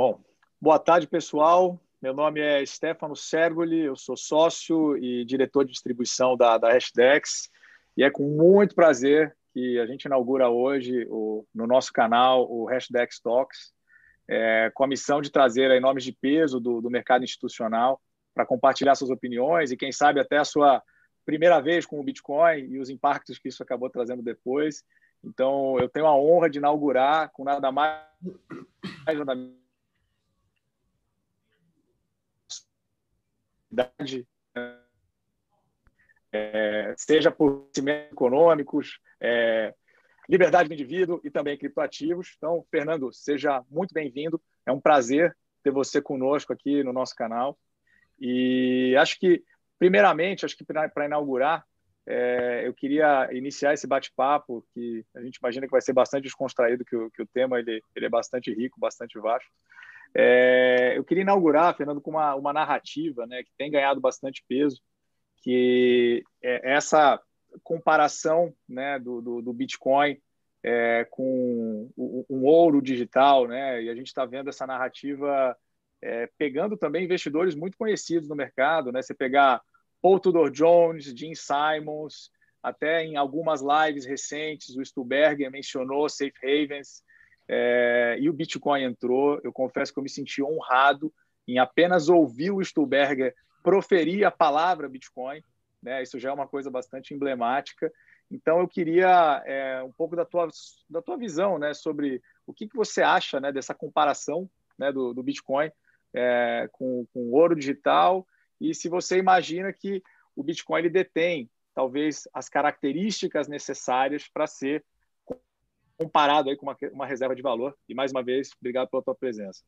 Bom, boa tarde, pessoal. Meu nome é Stefano Sergoli, eu sou sócio e diretor de distribuição da, da Hashdex e é com muito prazer que a gente inaugura hoje o, no nosso canal o Hashdex Talks, é, com a missão de trazer aí nomes de peso do, do mercado institucional para compartilhar suas opiniões e, quem sabe, até a sua primeira vez com o Bitcoin e os impactos que isso acabou trazendo depois. Então, eu tenho a honra de inaugurar com nada mais nada é, seja por econômicos, é, liberdade do indivíduo e também criptoativos. Então, Fernando, seja muito bem-vindo. É um prazer ter você conosco aqui no nosso canal. E acho que, primeiramente, acho que para inaugurar, é, eu queria iniciar esse bate-papo, que a gente imagina que vai ser bastante descontraído, que o, que o tema ele, ele é bastante rico, bastante vasto. É, eu queria inaugurar, Fernando, com uma, uma narrativa né, que tem ganhado bastante peso, que é essa comparação né, do, do, do Bitcoin é, com um ouro digital, né? E a gente está vendo essa narrativa é, pegando também investidores muito conhecidos no mercado, né? Você pegar Paul Tudor Jones, Jim Simons, até em algumas lives recentes o Stuberger mencionou safe havens é, e o Bitcoin entrou. Eu confesso que eu me senti honrado em apenas ouvir o Stuberger proferir a palavra Bitcoin né? Isso já é uma coisa bastante emblemática. Então, eu queria é, um pouco da tua, da tua visão né, sobre o que, que você acha né, dessa comparação né, do, do Bitcoin é, com, com ouro digital e se você imagina que o Bitcoin ele detém talvez as características necessárias para ser comparado aí com uma, uma reserva de valor. E mais uma vez, obrigado pela tua presença.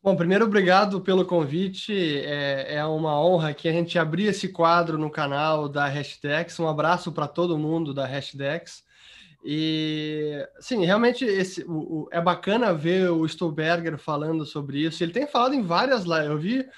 Bom, primeiro, obrigado pelo convite. É, é, uma honra que a gente abrir esse quadro no canal da Hashdex. Um abraço para todo mundo da Hashdex. E, sim, realmente esse, o, o, é bacana ver o Stolberger falando sobre isso. Ele tem falado em várias lives. Eu vi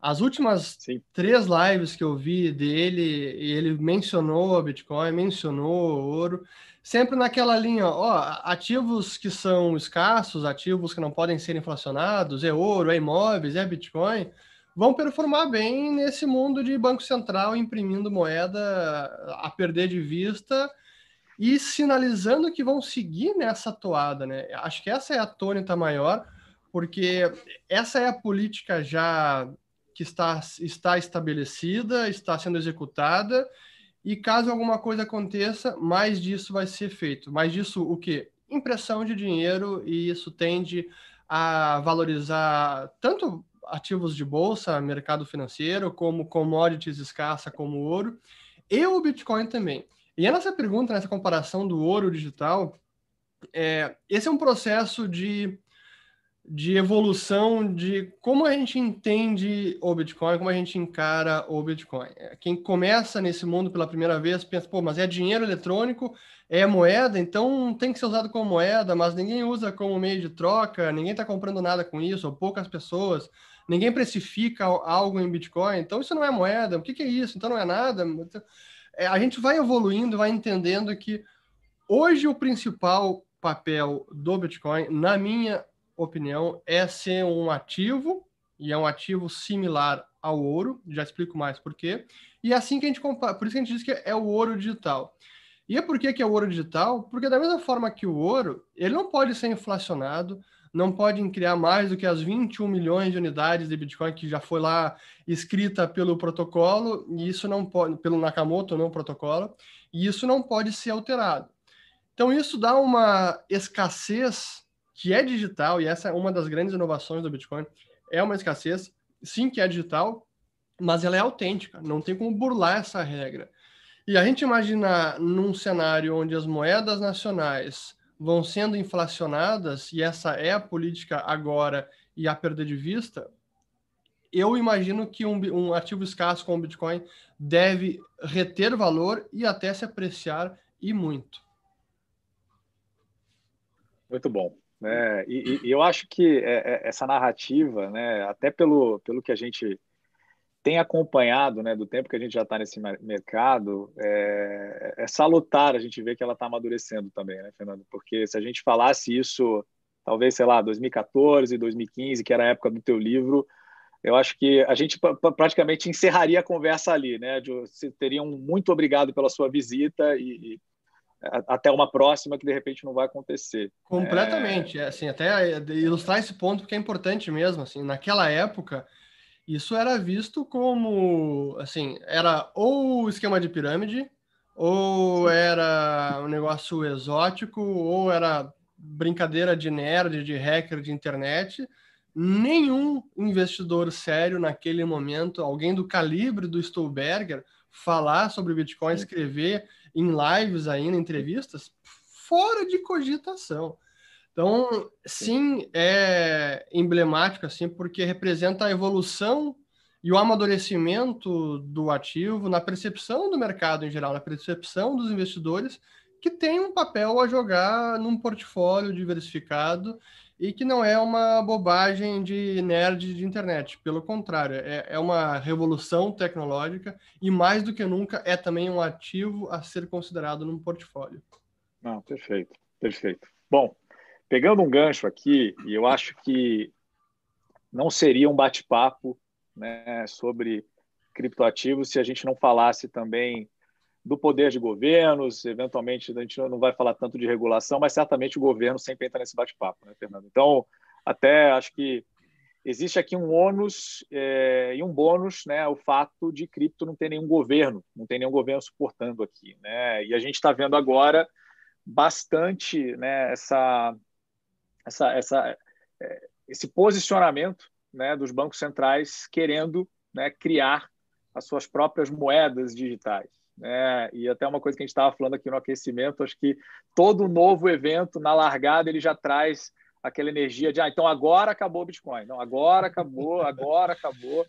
as últimas sim. três lives que eu vi dele, e ele mencionou a Bitcoin, mencionou o ouro sempre naquela linha, ó, ativos que são escassos, ativos que não podem ser inflacionados, é ouro, é imóveis, é Bitcoin, vão performar bem nesse mundo de Banco Central imprimindo moeda a perder de vista e sinalizando que vão seguir nessa toada, né? Acho que essa é a tônica maior, porque essa é a política já que está, está estabelecida, está sendo executada, e caso alguma coisa aconteça, mais disso vai ser feito. Mais disso o quê? Impressão de dinheiro, e isso tende a valorizar tanto ativos de bolsa, mercado financeiro, como commodities escassa, como ouro, e o Bitcoin também. E nessa pergunta, nessa comparação do ouro digital, é, esse é um processo de de evolução de como a gente entende o Bitcoin, como a gente encara o Bitcoin. Quem começa nesse mundo pela primeira vez pensa, pô, mas é dinheiro eletrônico, é moeda, então tem que ser usado como moeda, mas ninguém usa como meio de troca, ninguém está comprando nada com isso, ou poucas pessoas, ninguém precifica algo em Bitcoin, então isso não é moeda, o que, que é isso? Então não é nada. É, a gente vai evoluindo, vai entendendo que hoje o principal papel do Bitcoin, na minha opinião, é ser um ativo, e é um ativo similar ao ouro, já explico mais por quê. E é assim que a gente compara, por isso que a gente diz que é o ouro digital. E é por que, que é o ouro digital? Porque da mesma forma que o ouro, ele não pode ser inflacionado, não pode criar mais do que as 21 milhões de unidades de Bitcoin que já foi lá escrita pelo protocolo, e isso não pode, pelo Nakamoto, não protocolo, e isso não pode ser alterado. Então isso dá uma escassez que é digital, e essa é uma das grandes inovações do Bitcoin, é uma escassez, sim que é digital, mas ela é autêntica, não tem como burlar essa regra. E a gente imaginar num cenário onde as moedas nacionais vão sendo inflacionadas, e essa é a política agora e a perder de vista, eu imagino que um, um ativo escasso como o Bitcoin deve reter valor e até se apreciar e muito. Muito bom. Né? E, e, eu acho que é, é, essa narrativa, né, até pelo, pelo que a gente tem acompanhado, né, do tempo que a gente já está nesse mercado, é, é, salutar a gente ver que ela está amadurecendo também, né, Fernando? Porque se a gente falasse isso talvez, sei lá, 2014, 2015, que era a época do teu livro, eu acho que a gente praticamente encerraria a conversa ali, né? Você teria um muito obrigado pela sua visita e até uma próxima que de repente não vai acontecer. Completamente, é... assim, até ilustrar esse ponto porque é importante mesmo, assim, naquela época isso era visto como, assim, era ou esquema de pirâmide, ou era um negócio exótico, ou era brincadeira de nerd, de hacker de internet, nenhum investidor sério naquele momento, alguém do calibre do Stolberger, falar sobre Bitcoin, escrever em lives ainda, entrevistas, fora de cogitação. Então, sim, é emblemático assim, porque representa a evolução e o amadurecimento do ativo na percepção do mercado em geral, na percepção dos investidores que tem um papel a jogar num portfólio diversificado e que não é uma bobagem de nerd de internet. Pelo contrário, é, é uma revolução tecnológica e, mais do que nunca, é também um ativo a ser considerado num portfólio. Não, perfeito, perfeito. Bom, pegando um gancho aqui, e eu acho que não seria um bate-papo né, sobre criptoativos se a gente não falasse também do poder de governos, eventualmente a gente não vai falar tanto de regulação, mas certamente o governo sempre entra nesse bate-papo, né, Fernando? Então, até acho que existe aqui um ônus é, e um bônus, né, o fato de cripto não ter nenhum governo, não tem nenhum governo suportando aqui, né? E a gente está vendo agora bastante, né, essa, essa, essa, é, esse posicionamento, né, dos bancos centrais querendo, né, criar as suas próprias moedas digitais né? E até uma coisa que a gente estava falando aqui no aquecimento, acho que todo novo evento na largada ele já traz aquela energia de ah, então agora acabou o Bitcoin, não, agora acabou, agora acabou,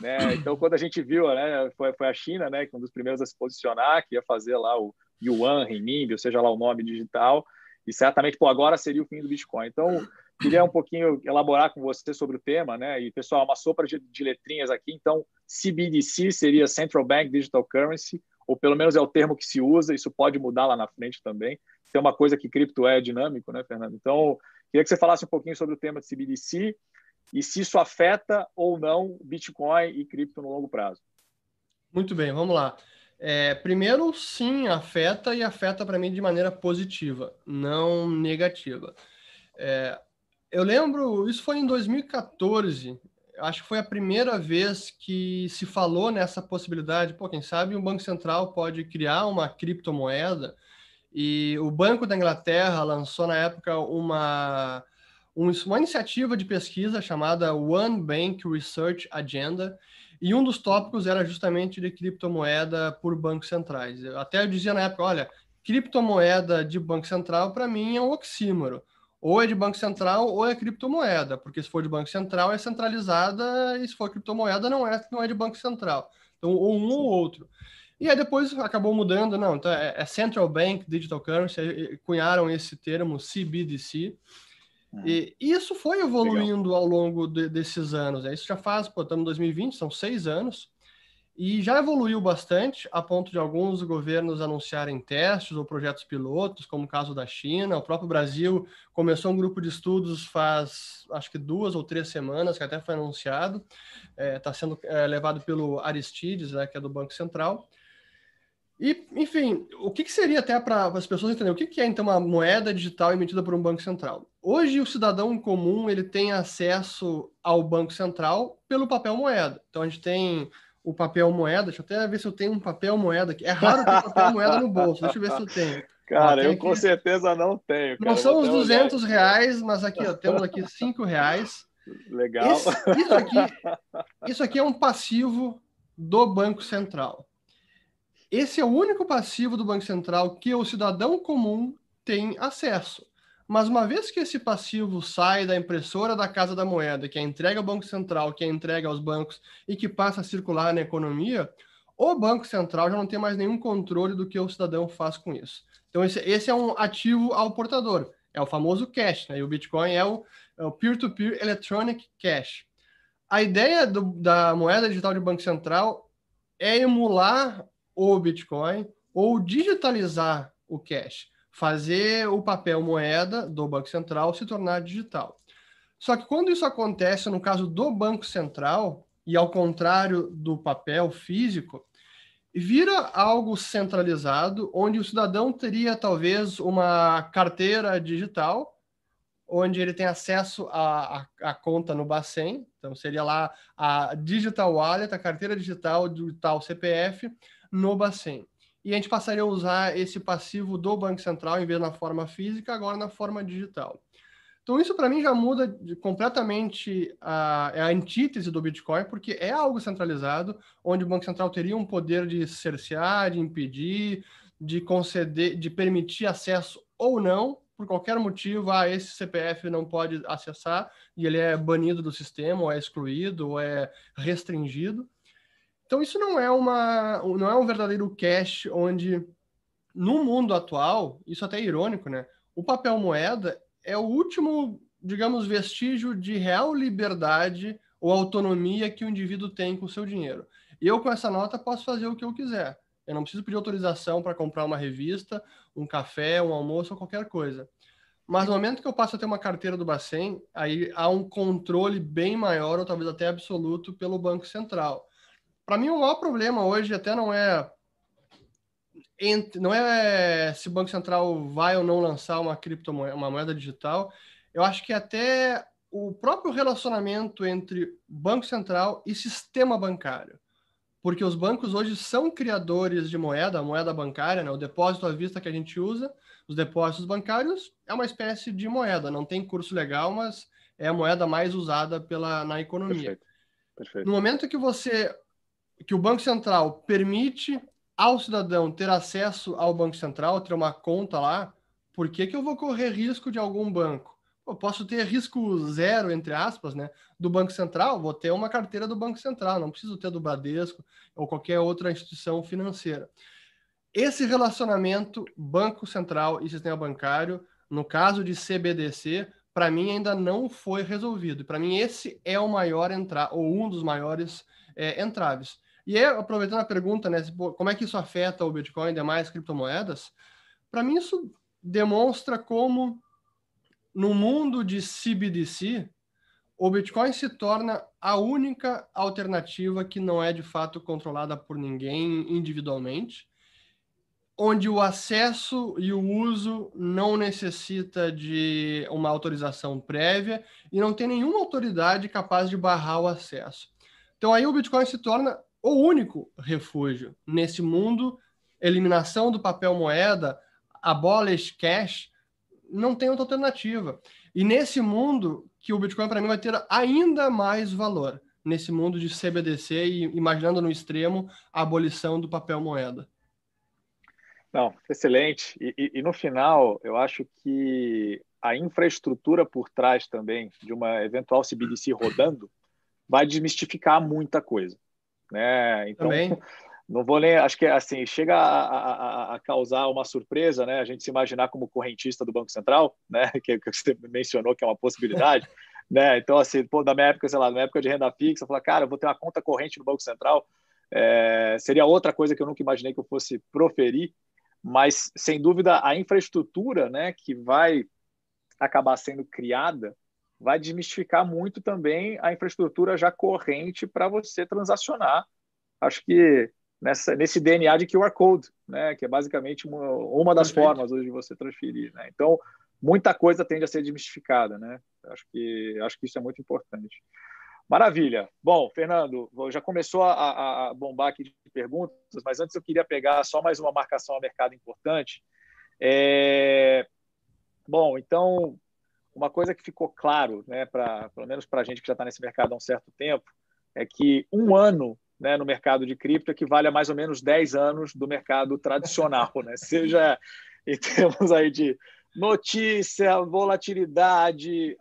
né? Então quando a gente viu, né, foi, foi a China, né, que um dos primeiros a se posicionar, que ia fazer lá o yuan, renminbi, ou seja lá o nome digital, e certamente pô, agora seria o fim do Bitcoin. Então queria um pouquinho elaborar com você sobre o tema, né? E pessoal, uma sopa de, de letrinhas aqui, então CBDC seria Central Bank Digital Currency ou pelo menos é o termo que se usa, isso pode mudar lá na frente também. Tem uma coisa que cripto é dinâmico, né, Fernando? Então, queria que você falasse um pouquinho sobre o tema de CBDC e se isso afeta ou não Bitcoin e cripto no longo prazo. Muito bem, vamos lá. É, primeiro, sim, afeta e afeta para mim de maneira positiva, não negativa. É, eu lembro, isso foi em 2014, acho que foi a primeira vez que se falou nessa possibilidade. Pô, quem sabe o Banco Central pode criar uma criptomoeda. E o Banco da Inglaterra lançou na época uma, uma iniciativa de pesquisa chamada One Bank Research Agenda. E um dos tópicos era justamente de criptomoeda por bancos centrais. Até eu dizia na época, olha, criptomoeda de banco central para mim é um oxímoro ou é de Banco Central ou é criptomoeda, porque se for de Banco Central é centralizada e se for criptomoeda não é, não é de Banco Central. Então, ou um ou outro. E aí depois acabou mudando, não, então é, é Central Bank Digital Currency, cunharam esse termo CBDC. Uhum. E isso foi evoluindo Legal. ao longo de, desses anos. Né? Isso já faz, pô, estamos em 2020, são seis anos. E já evoluiu bastante, a ponto de alguns governos anunciarem testes ou projetos pilotos, como o caso da China. O próprio Brasil começou um grupo de estudos faz, acho que duas ou três semanas, que até foi anunciado. Está é, tá sendo é, levado pelo Aristides, né, que é do Banco Central. E, enfim, o que, que seria até para as pessoas entenderem o que, que é então uma moeda digital emitida por um banco central? Hoje o cidadão comum ele tem acesso ao banco central pelo papel moeda. Então a gente tem o papel moeda. Deixa eu até ver se eu tenho um papel moeda aqui. É raro ter papel moeda no bolso. Deixa eu ver se eu tenho. Cara, ó, eu aqui... com certeza não tenho. Cara. Não são os 200 reais, mas aqui ó, temos aqui 5 reais. Legal. Esse, isso, aqui, isso aqui é um passivo do Banco Central. Esse é o único passivo do Banco Central que o cidadão comum tem acesso. Mas uma vez que esse passivo sai da impressora da Casa da Moeda, que é entregue ao Banco Central, que é entregue aos bancos e que passa a circular na economia, o Banco Central já não tem mais nenhum controle do que o cidadão faz com isso. Então, esse, esse é um ativo ao portador. É o famoso cash, né? E o Bitcoin é o, é o Peer-to-Peer -peer Electronic Cash. A ideia do, da moeda digital de Banco Central é emular o Bitcoin ou digitalizar o cash fazer o papel moeda do Banco Central se tornar digital. Só que quando isso acontece no caso do Banco Central, e ao contrário do papel físico, vira algo centralizado, onde o cidadão teria talvez uma carteira digital, onde ele tem acesso à, à, à conta no Bacen, então seria lá a Digital Wallet, a carteira digital do tal CPF no Bacen. E a gente passaria a usar esse passivo do Banco Central, em vez na forma física, agora na forma digital. Então, isso para mim já muda de, completamente a, é a antítese do Bitcoin, porque é algo centralizado, onde o Banco Central teria um poder de cercear, de impedir, de conceder, de permitir acesso ou não, por qualquer motivo, ah, esse CPF não pode acessar e ele é banido do sistema, ou é excluído, ou é restringido. Então, isso não é, uma, não é um verdadeiro cash onde, no mundo atual, isso até é irônico, né? O papel moeda é o último, digamos, vestígio de real liberdade ou autonomia que o indivíduo tem com o seu dinheiro. Eu, com essa nota, posso fazer o que eu quiser. Eu não preciso pedir autorização para comprar uma revista, um café, um almoço ou qualquer coisa. Mas no momento que eu passo a ter uma carteira do Bacen, aí há um controle bem maior, ou talvez até absoluto, pelo Banco Central. Para mim, o maior problema hoje até não é não é se o Banco Central vai ou não lançar uma criptomoeda, uma moeda digital. Eu acho que até o próprio relacionamento entre Banco Central e sistema bancário. Porque os bancos hoje são criadores de moeda, a moeda bancária, né? o depósito à vista que a gente usa, os depósitos bancários é uma espécie de moeda, não tem curso legal, mas é a moeda mais usada pela, na economia. Perfeito. Perfeito. No momento que você que o Banco Central permite ao cidadão ter acesso ao Banco Central, ter uma conta lá, por que, que eu vou correr risco de algum banco? Eu posso ter risco zero, entre aspas, né, do Banco Central, vou ter uma carteira do Banco Central, não preciso ter do Bradesco ou qualquer outra instituição financeira. Esse relacionamento Banco Central e sistema bancário, no caso de CBDC, para mim ainda não foi resolvido. Para mim, esse é o maior entrar ou um dos maiores é, entraves. E aí, aproveitando a pergunta, né, como é que isso afeta o Bitcoin e demais criptomoedas? Para mim, isso demonstra como, no mundo de CBDC, o Bitcoin se torna a única alternativa que não é de fato controlada por ninguém individualmente, onde o acesso e o uso não necessita de uma autorização prévia e não tem nenhuma autoridade capaz de barrar o acesso. Então aí o Bitcoin se torna o único refúgio nesse mundo. Eliminação do papel moeda, abolish cash, não tem outra alternativa. E nesse mundo que o Bitcoin para mim vai ter ainda mais valor, nesse mundo de CBDC e imaginando no extremo a abolição do papel moeda. Não, excelente. E, e, e, no final, eu acho que a infraestrutura por trás também de uma eventual CBDC rodando vai desmistificar muita coisa né? Então, Também. não vou nem, acho que assim chega a, a, a, causar uma surpresa, né? A gente se imaginar como correntista do Banco Central, né? Que, que você mencionou que é uma possibilidade, né? Então assim, pô, na minha época, sei lá, na época de renda fixa, falar, cara, eu vou ter uma conta corrente no Banco Central, é, seria outra coisa que eu nunca imaginei que eu fosse proferir, mas sem dúvida a infraestrutura, né? Que vai acabar sendo criada vai desmistificar muito também a infraestrutura já corrente para você transacionar. Acho que nessa, nesse DNA de QR Code, né, que é basicamente uma, uma das Perfeito. formas hoje de você transferir. Né? Então, muita coisa tende a ser desmistificada. Né? Acho, que, acho que isso é muito importante. Maravilha. Bom, Fernando, já começou a, a, bombar aqui de perguntas, mas antes eu queria pegar só mais uma marcação a mercado importante. É... Bom, então, uma coisa que ficou claro, né, pra, pelo menos para a gente que já está nesse mercado há um certo tempo, é que um ano né, no mercado de cripto equivale a mais ou menos 10 anos do mercado tradicional, né? seja em termos aí de notícia, volatilidade,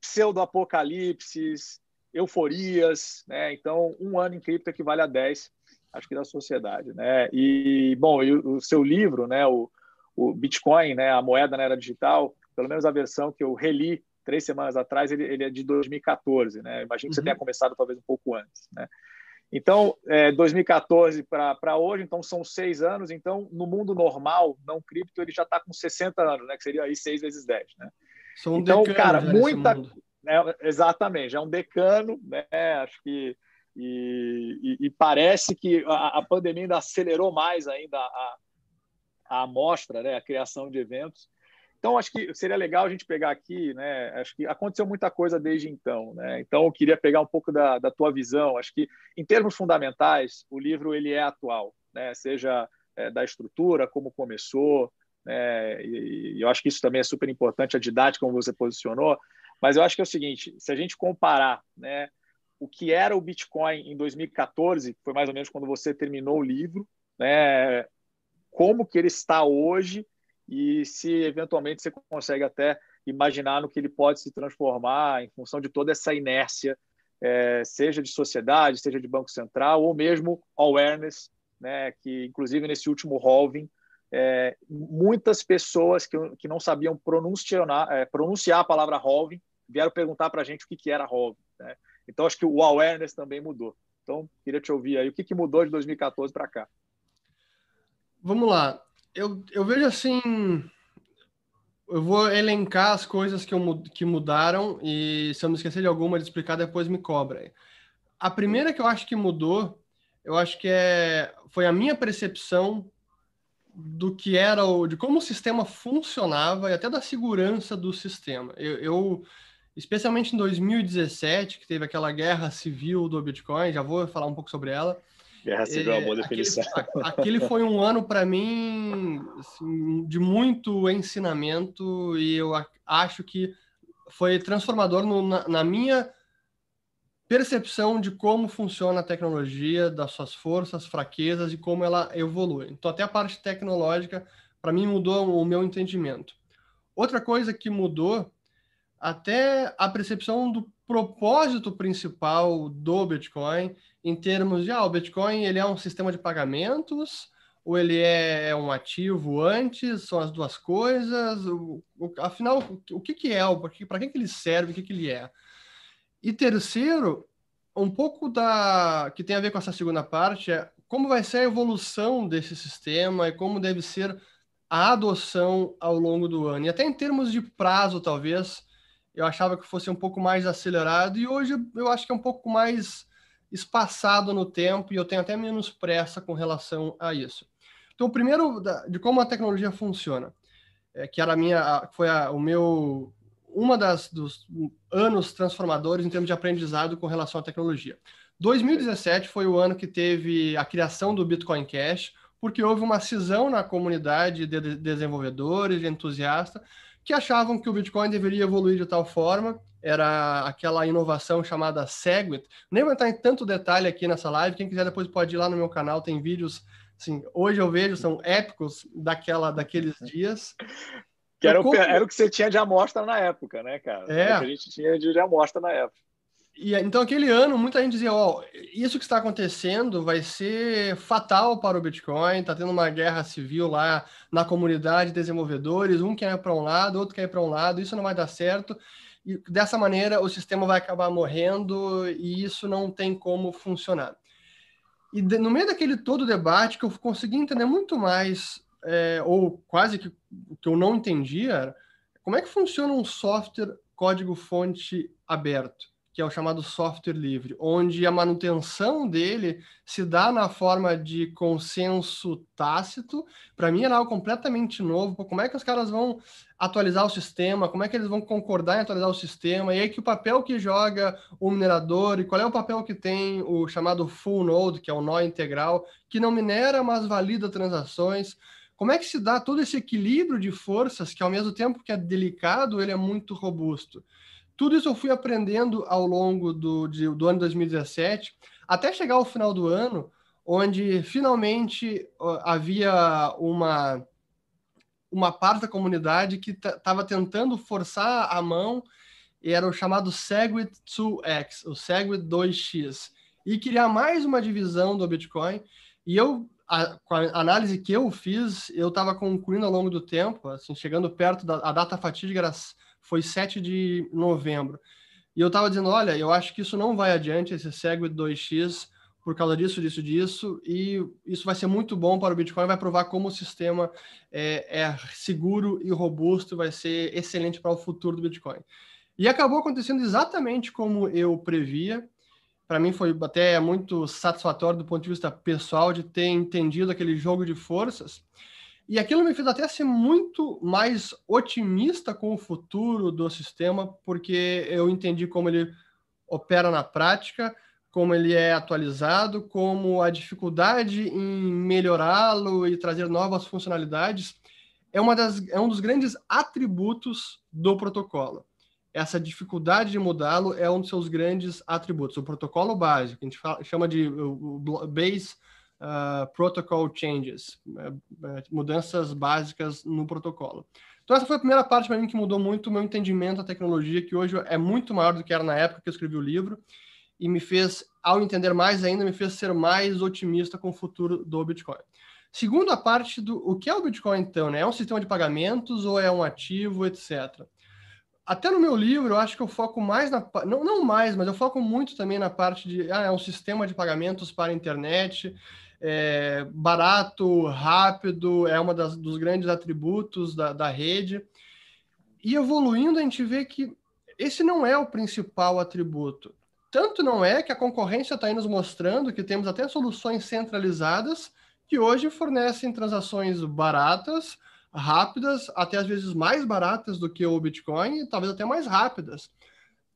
pseudo-apocalipses, euforias. Né? Então, um ano em cripto equivale a 10, acho que da sociedade. Né? E, bom, e o, seu livro, né, o, o Bitcoin, né, a moeda na era digital, pelo menos a versão que eu reli três semanas atrás, ele, ele é de 2014, né? Imagino que uhum. você tenha começado talvez um pouco antes, né? Então, é, 2014 para hoje, então são seis anos. Então, no mundo normal, não cripto, ele já está com 60 anos, né? Que seria aí 6 vezes 10, né? São então, cara, muita. Né, exatamente, é um decano, né? Acho que. E, e, e parece que a, a, pandemia ainda acelerou mais ainda a, a amostra, né? A criação de eventos. Então, acho que seria legal a gente pegar aqui, né? Acho que aconteceu muita coisa desde então, né? Então, eu queria pegar um pouco da, da tua visão. Acho que, em termos fundamentais, o livro ele é atual, né? Seja é, da estrutura, como começou, né? E, e, eu acho que isso também é super importante, a didática, como você posicionou. Mas eu acho que é o seguinte: se a gente comparar, né? O que era o Bitcoin em 2014, que foi mais ou menos quando você terminou o livro, né? Como que ele está hoje e se eventualmente você consegue até imaginar no que ele pode se transformar em função de toda essa inércia, é, seja de sociedade, seja de Banco Central, ou mesmo awareness, né, que inclusive nesse último halving, é, muitas pessoas que, que não sabiam pronunciar, é, pronunciar a palavra halving vieram perguntar para a gente o que, que era halving. Né? Então, acho que o awareness também mudou. Então, queria te ouvir aí, o que, que mudou de 2014 para cá? Vamos lá eu, eu vejo assim. Eu vou elencar as coisas que, eu, que mudaram e se eu me esquecer de alguma de explicar, depois me cobra. A primeira que eu acho que mudou, eu acho que é, foi a minha percepção do que era o, de como o sistema funcionava e até da segurança do sistema. Eu, eu, especialmente em 2017, que teve aquela guerra civil do Bitcoin, já vou falar um pouco sobre ela. Guerra Civil é uma boa definição. Aquele, aquele foi um ano para mim assim, de muito ensinamento e eu acho que foi transformador no, na, na, minha percepção de como funciona a tecnologia, das suas forças, fraquezas e como ela evolui. Então, até a parte tecnológica, para mim, mudou o meu entendimento. Outra coisa que mudou, até a percepção do propósito principal do Bitcoin em termos de, ah, o Bitcoin ele é um sistema de pagamentos ou ele é um ativo antes, são as duas coisas, o, o, afinal, o, o que, que é, para que, que ele serve, o que, que ele é. E terceiro, um pouco da que tem a ver com essa segunda parte é como vai ser a evolução desse sistema e como deve ser a adoção ao longo do ano. E até em termos de prazo, talvez, eu achava que fosse um pouco mais acelerado e hoje eu acho que é um pouco mais espaçado no tempo e eu tenho até menos pressa com relação a isso. Então, o primeiro de como a tecnologia funciona, é, que era a minha, foi a, o meu uma das dos anos transformadores em termos de aprendizado com relação à tecnologia. 2017 foi o ano que teve a criação do Bitcoin Cash, porque houve uma cisão na comunidade de desenvolvedores e entusiastas que achavam que o Bitcoin deveria evoluir de tal forma era aquela inovação chamada Segwit. Nem vou entrar em tanto detalhe aqui nessa live, quem quiser depois pode ir lá no meu canal, tem vídeos, assim, hoje eu vejo, são épicos daquela, daqueles dias. Que era, o, era o que você tinha de amostra na época, né, cara? É. Era o que a gente tinha de, de amostra na época. E, então, aquele ano, muita gente dizia: Ó, oh, isso que está acontecendo vai ser fatal para o Bitcoin. Está tendo uma guerra civil lá na comunidade de desenvolvedores. Um quer ir para um lado, outro quer ir para um lado. Isso não vai dar certo e dessa maneira o sistema vai acabar morrendo e isso não tem como funcionar. E de, no meio daquele todo debate que eu consegui entender muito mais, é, ou quase que que eu não entendia, como é que funciona um software código-fonte aberto que é o chamado software livre, onde a manutenção dele se dá na forma de consenso tácito. Para mim era algo completamente novo. Como é que os caras vão atualizar o sistema? Como é que eles vão concordar em atualizar o sistema? E aí que o papel que joga o minerador e qual é o papel que tem o chamado full node, que é o nó integral, que não minera, mas valida transações. Como é que se dá todo esse equilíbrio de forças que ao mesmo tempo que é delicado, ele é muito robusto? Tudo isso eu fui aprendendo ao longo do, de, do ano 2017, até chegar ao final do ano, onde finalmente havia uma, uma parte da comunidade que estava tentando forçar a mão, e era o chamado Segwit 2X, o Segwit 2X, e criar mais uma divisão do Bitcoin. E eu, a, com a análise que eu fiz, eu estava concluindo ao longo do tempo, assim, chegando perto da data fatídica, foi 7 de novembro. E eu estava dizendo, olha, eu acho que isso não vai adiante, esse Segwit 2x, por causa disso, disso, disso, e isso vai ser muito bom para o Bitcoin, vai provar como o sistema é, é seguro e robusto, vai ser excelente para o futuro do Bitcoin. E acabou acontecendo exatamente como eu previa. Para mim foi até muito satisfatório do ponto de vista pessoal de ter entendido aquele jogo de forças. E aquilo me fez até ser muito mais otimista com o futuro do sistema, porque eu entendi como ele opera na prática, como ele é atualizado, como a dificuldade em melhorá-lo e trazer novas funcionalidades é, uma das, é um dos grandes atributos do protocolo. Essa dificuldade de mudá-lo é um dos seus grandes atributos. O protocolo básico, que a gente fala, chama de Base uh, Protocol Changes, uh, mudanças básicas no protocolo. Então, essa foi a primeira parte para mim que mudou muito o meu entendimento da tecnologia, que hoje é muito maior do que era na época que eu escrevi o livro e me fez, ao entender mais ainda, me fez ser mais otimista com o futuro do Bitcoin. Segundo a parte do o que é o Bitcoin, então, né? É um sistema de pagamentos ou é um ativo, etc. Até no meu livro, eu acho que eu foco mais na. Não, não mais, mas eu foco muito também na parte de. Ah, é um sistema de pagamentos para a internet, é, barato, rápido, é das, dos grandes atributos da, da rede. E evoluindo, a gente vê que esse não é o principal atributo. Tanto não é que a concorrência está nos mostrando que temos até soluções centralizadas que hoje fornecem transações baratas, rápidas, até às vezes mais baratas do que o Bitcoin, e talvez até mais rápidas.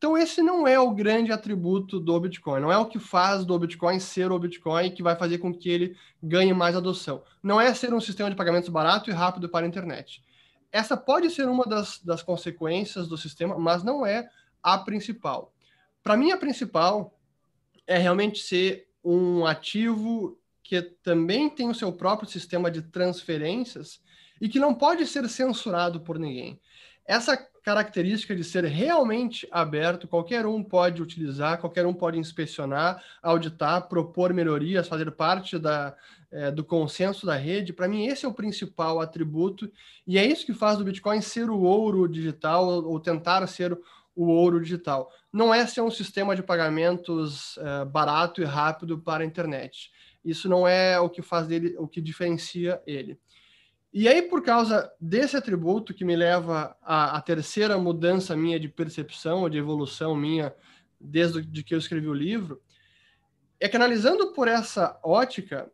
Então, esse não é o grande atributo do Bitcoin, não é o que faz do Bitcoin ser o Bitcoin que vai fazer com que ele ganhe mais adoção. Não é ser um sistema de pagamentos barato e rápido para a internet. Essa pode ser uma das, das consequências do sistema, mas não é a principal. Para mim, a principal é realmente ser um ativo que também tem o seu próprio sistema de transferências e que não pode ser censurado por ninguém. Essa característica de ser realmente aberto, qualquer um pode utilizar, qualquer um pode inspecionar, auditar, propor melhorias, fazer parte da, é, do consenso da rede. Para mim, esse é o principal atributo, e é isso que faz do Bitcoin ser o ouro digital, ou tentar ser o ouro digital. Não é ser um sistema de pagamentos uh, barato e rápido para a internet. Isso não é o que faz dele, o que diferencia ele. E aí, por causa desse atributo que me leva à, à terceira mudança minha de percepção, de evolução minha, desde de que eu escrevi o livro, é que analisando por essa ótica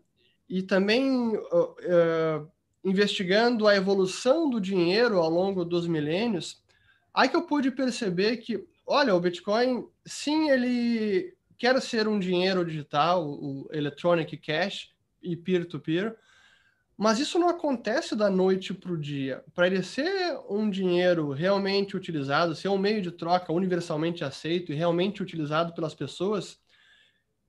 e também uh, investigando a evolução do dinheiro ao longo dos milênios, Aí que eu pude perceber que, olha, o Bitcoin, sim, ele quer ser um dinheiro digital, o electronic cash e peer-to-peer, -peer, mas isso não acontece da noite para o dia. Para ele ser um dinheiro realmente utilizado, ser um meio de troca universalmente aceito e realmente utilizado pelas pessoas,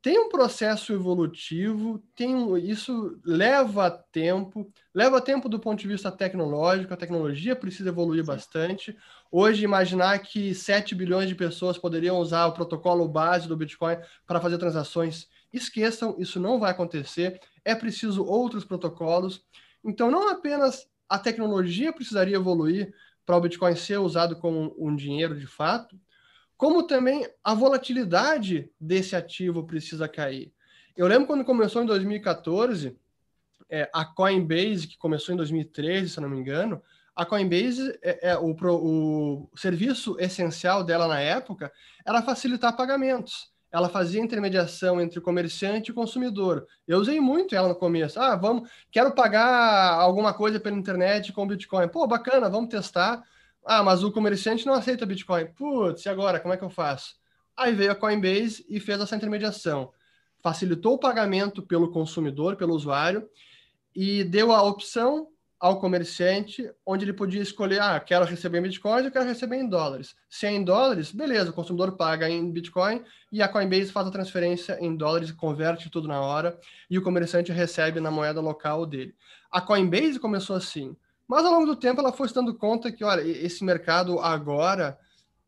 tem um processo evolutivo, tem um, isso leva tempo, leva tempo do ponto de vista tecnológico, a tecnologia precisa evoluir Sim. bastante. Hoje, imaginar que 7 bilhões de pessoas poderiam usar o protocolo base do Bitcoin para fazer transações, esqueçam, isso não vai acontecer. É preciso outros protocolos. Então, não apenas a tecnologia precisaria evoluir para o Bitcoin ser usado como um dinheiro de fato, como também a volatilidade desse ativo precisa cair. Eu lembro quando começou em 2014, é, a Coinbase, que começou em 2013, se não me engano, a Coinbase, é, é o, o, serviço essencial dela na época era facilitar pagamentos. Ela fazia intermediação entre comerciante e consumidor. Eu usei muito ela no começo. Ah, vamos, quero pagar alguma coisa pela internet com Bitcoin. Pô, bacana, vamos testar. Ah, mas o comerciante não aceita Bitcoin. Putz, e agora? Como é que eu faço? Aí veio a Coinbase e fez essa intermediação. Facilitou o pagamento pelo consumidor, pelo usuário, e deu a opção ao comerciante, onde ele podia escolher, ah, quero receber em Bitcoin, eu quero receber em dólares. Se é em dólares, beleza, o consumidor paga em Bitcoin e a Coinbase faz a transferência em dólares, converte tudo na hora e o comerciante recebe na moeda local dele. A Coinbase começou assim. Mas ao longo do tempo ela foi se dando conta que, olha, esse mercado agora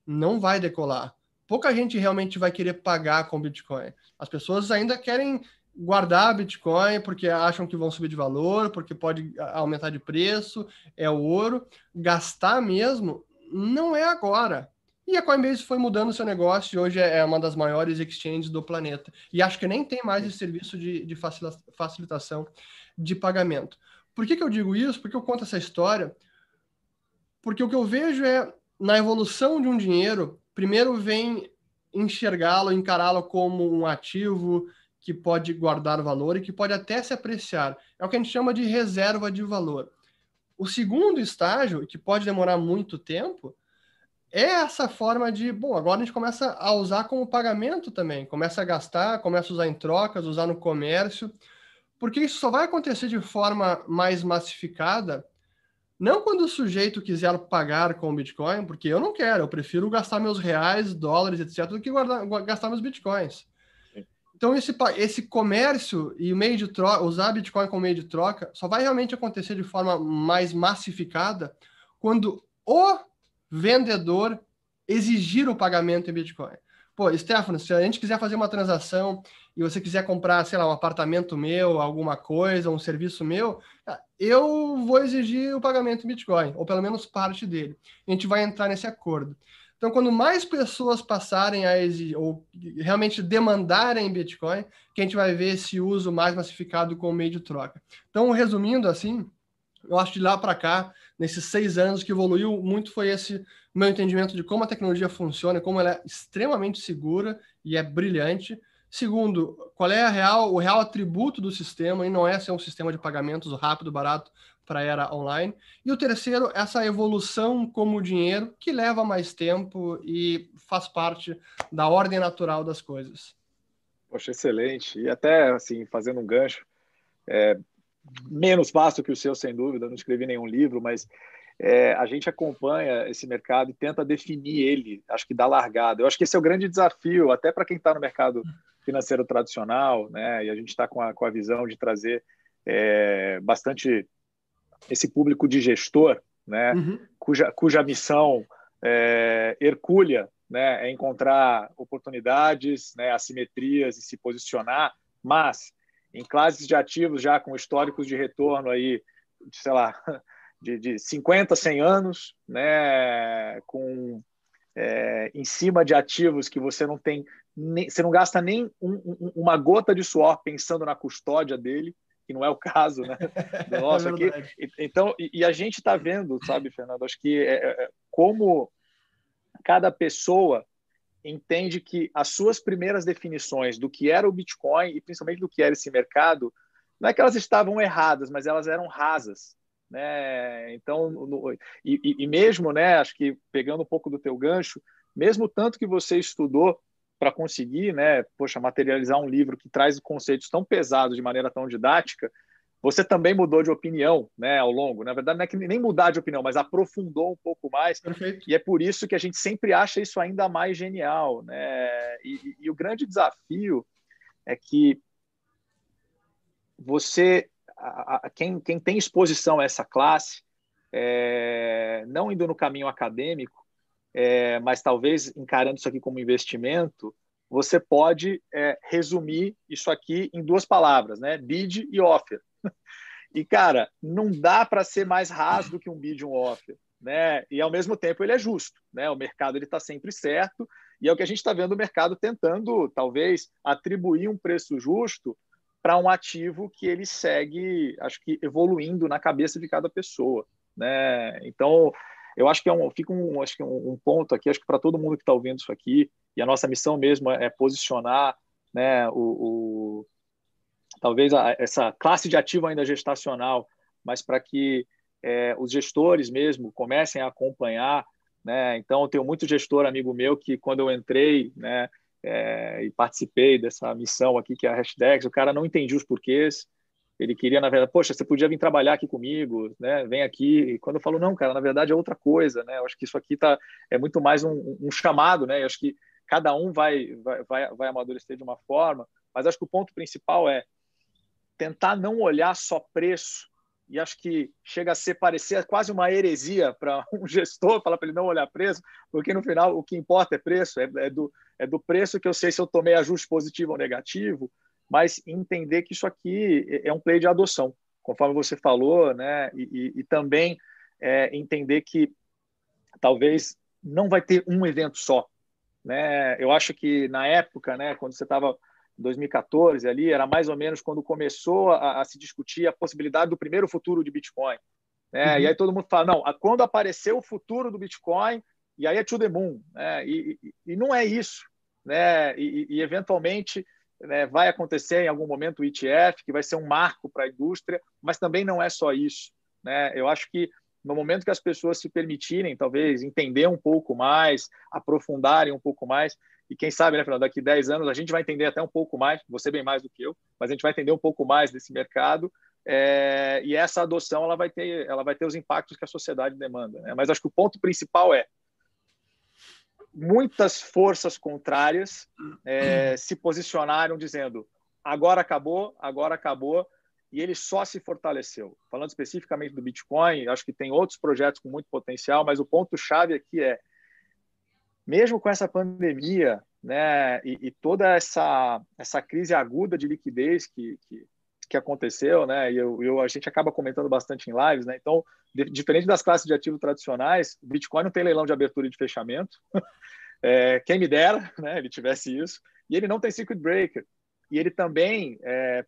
não vai decolar. Pouca gente realmente vai querer pagar com Bitcoin. As pessoas ainda querem guardar Bitcoin porque acham que vão subir de valor, porque pode aumentar de preço, é o ouro. Gastar mesmo não é agora. E a Coinbase foi mudando seu negócio e hoje é uma das maiores exchanges do planeta. E acho que nem tem mais esse serviço de, de facilitação de pagamento. Por que, que eu digo isso? Porque eu conto essa história? Porque o que eu vejo é, na evolução de um dinheiro, primeiro vem enxergá-lo, encará-lo como um ativo que pode guardar valor e que pode até se apreciar. É o que a gente chama de reserva de valor. O segundo estágio, que pode demorar muito tempo, é essa forma de, bom, agora a gente começa a usar como pagamento também, começa a gastar, começa a usar em trocas, usar no comércio, porque isso só vai acontecer de forma mais massificada, não quando o sujeito quiser pagar com o Bitcoin, porque eu não quero, eu prefiro gastar meus reais, dólares, etc., do que guardar, gastar meus Bitcoins. Então, esse, esse comércio e o meio de troca, usar Bitcoin como meio de troca, só vai realmente acontecer de forma mais massificada quando o vendedor exigir o pagamento em Bitcoin. Pô, Stefano, se a gente quiser fazer uma transação e você quiser comprar, sei lá, um apartamento meu, alguma coisa, um serviço meu, eu vou exigir o pagamento em Bitcoin, ou pelo menos parte dele. A gente vai entrar nesse acordo. Então, quando mais pessoas passarem a exigir, ou realmente demandarem Bitcoin, que a gente vai ver esse uso mais massificado como meio de troca. Então, resumindo assim, eu acho que de lá para cá, nesses seis anos que evoluiu muito, foi esse meu entendimento de como a tecnologia funciona, como ela é extremamente segura e é brilhante. Segundo, qual é real, o real atributo do sistema, e não é ser um sistema de pagamentos rápido, barato para a era online. E o terceiro, essa evolução como dinheiro, que leva mais tempo e faz parte da ordem natural das coisas. Poxa, excelente. E até, assim, fazendo um gancho, é, menos vasto que o seu, sem dúvida, não escrevi nenhum livro, mas é, a gente acompanha esse mercado e tenta definir ele, acho que dá largada. Eu acho que esse é o grande desafio, até para quem está no mercado financeiro tradicional, né? E a gente está com a, com a visão de trazer é, bastante esse público de gestor, né? Uhum. Cuja, cuja missão é, hercúlea né, é encontrar oportunidades, né, assimetrias e se posicionar, mas em classes de ativos já com históricos de retorno aí, sei lá, de, de 50, 100 anos, né, com é, em cima de ativos que você não tem, nem, você não gasta nem um, um, uma gota de suor pensando na custódia dele, que não é o caso, né? Do nosso é aqui. Então, e, e, a gente está vendo, sabe, Fernando? Acho que é, é, como cada pessoa entende que as suas primeiras definições do que era o Bitcoin e principalmente do que era esse mercado, não é que elas estavam erradas, mas elas eram rasas, né? Então, no, e, e, mesmo, né? Acho que pegando um pouco do teu gancho, mesmo tanto que você estudou para conseguir, né? Poxa, materializar um livro que traz conceitos tão pesados de maneira tão didática, você também mudou de opinião, né, ao longo. Na verdade, não é que nem mudar de opinião, mas aprofundou um pouco mais. Perfeito. E é por isso que a gente sempre acha isso ainda mais genial, né? E, e, o grande desafio é que você, a, a, quem, quem tem exposição a essa classe, é, não indo no caminho acadêmico, é, mas talvez encarando isso aqui como investimento, você pode é, resumir isso aqui em duas palavras, né? Bid e offer. E, cara, não dá para ser mais raso do que um bid e um offer. Né? E, ao mesmo tempo, ele é justo. Né? O mercado está sempre certo. E é o que a gente está vendo o mercado tentando, talvez, atribuir um preço justo para um ativo que ele segue, acho que, evoluindo na cabeça de cada pessoa. Né? Então, eu acho que é um, fica um, acho que um, um ponto aqui, acho que para todo mundo que está ouvindo isso aqui, e a nossa missão mesmo é posicionar né, o, o talvez a, essa classe de ativo ainda gestacional, mas para que é, os gestores mesmo comecem a acompanhar. Né? Então, eu tenho muito gestor amigo meu que, quando eu entrei né, é, e participei dessa missão aqui, que é a Hashtags, o cara não entendia os porquês. Ele queria, na verdade, poxa, você podia vir trabalhar aqui comigo, né? Vem aqui. E quando eu falo, não, cara, na verdade é outra coisa, né? Eu acho que isso aqui tá, é muito mais um, um chamado, né? Eu acho que cada um vai, vai, vai, vai amadurecer de uma forma, mas acho que o ponto principal é tentar não olhar só preço, e acho que chega a ser parecer quase uma heresia para um gestor falar para ele não olhar preço, porque no final o que importa é preço, é, é, do, é do preço que eu sei se eu tomei ajuste positivo ou negativo, mas entender que isso aqui é, é um play de adoção, conforme você falou, né? E, e, e também é, entender que talvez não vai ter um evento só. Né? Eu acho que na época, né, quando você estava em 2014 ali, era mais ou menos quando começou a, a, se discutir a possibilidade do primeiro futuro de Bitcoin. Né? Uhum. E aí todo mundo fala, não, quando apareceu o futuro do Bitcoin, e aí é to the moon. Né? E, e, e não é isso. Né? E, e eventualmente né, vai acontecer em algum momento o ETF, que vai ser um marco para a indústria, mas também não é só isso. Né? Eu acho que no momento que as pessoas se permitirem, talvez, entender um pouco mais, aprofundarem um pouco mais, e quem sabe, né, daqui 10 anos a gente vai entender até um pouco mais, você bem mais do que eu, mas a gente vai entender um pouco mais desse mercado, é, e essa adoção ela vai, ter, ela vai ter os impactos que a sociedade demanda. Né? Mas acho que o ponto principal é muitas forças contrárias é, se posicionaram dizendo agora acabou, agora acabou, e ele só se fortaleceu. Falando especificamente do Bitcoin, acho que tem outros projetos com muito potencial, mas o ponto-chave aqui é, mesmo com essa pandemia, né, e, e, toda essa, essa crise aguda de liquidez que, que, que aconteceu, né, e eu, eu, a gente acaba comentando bastante em lives, né, então, de, diferente das classes de ativo tradicionais, Bitcoin não tem leilão de abertura e de fechamento, é, quem me dera, né, ele tivesse isso, e ele não tem circuit breaker, e ele também, é,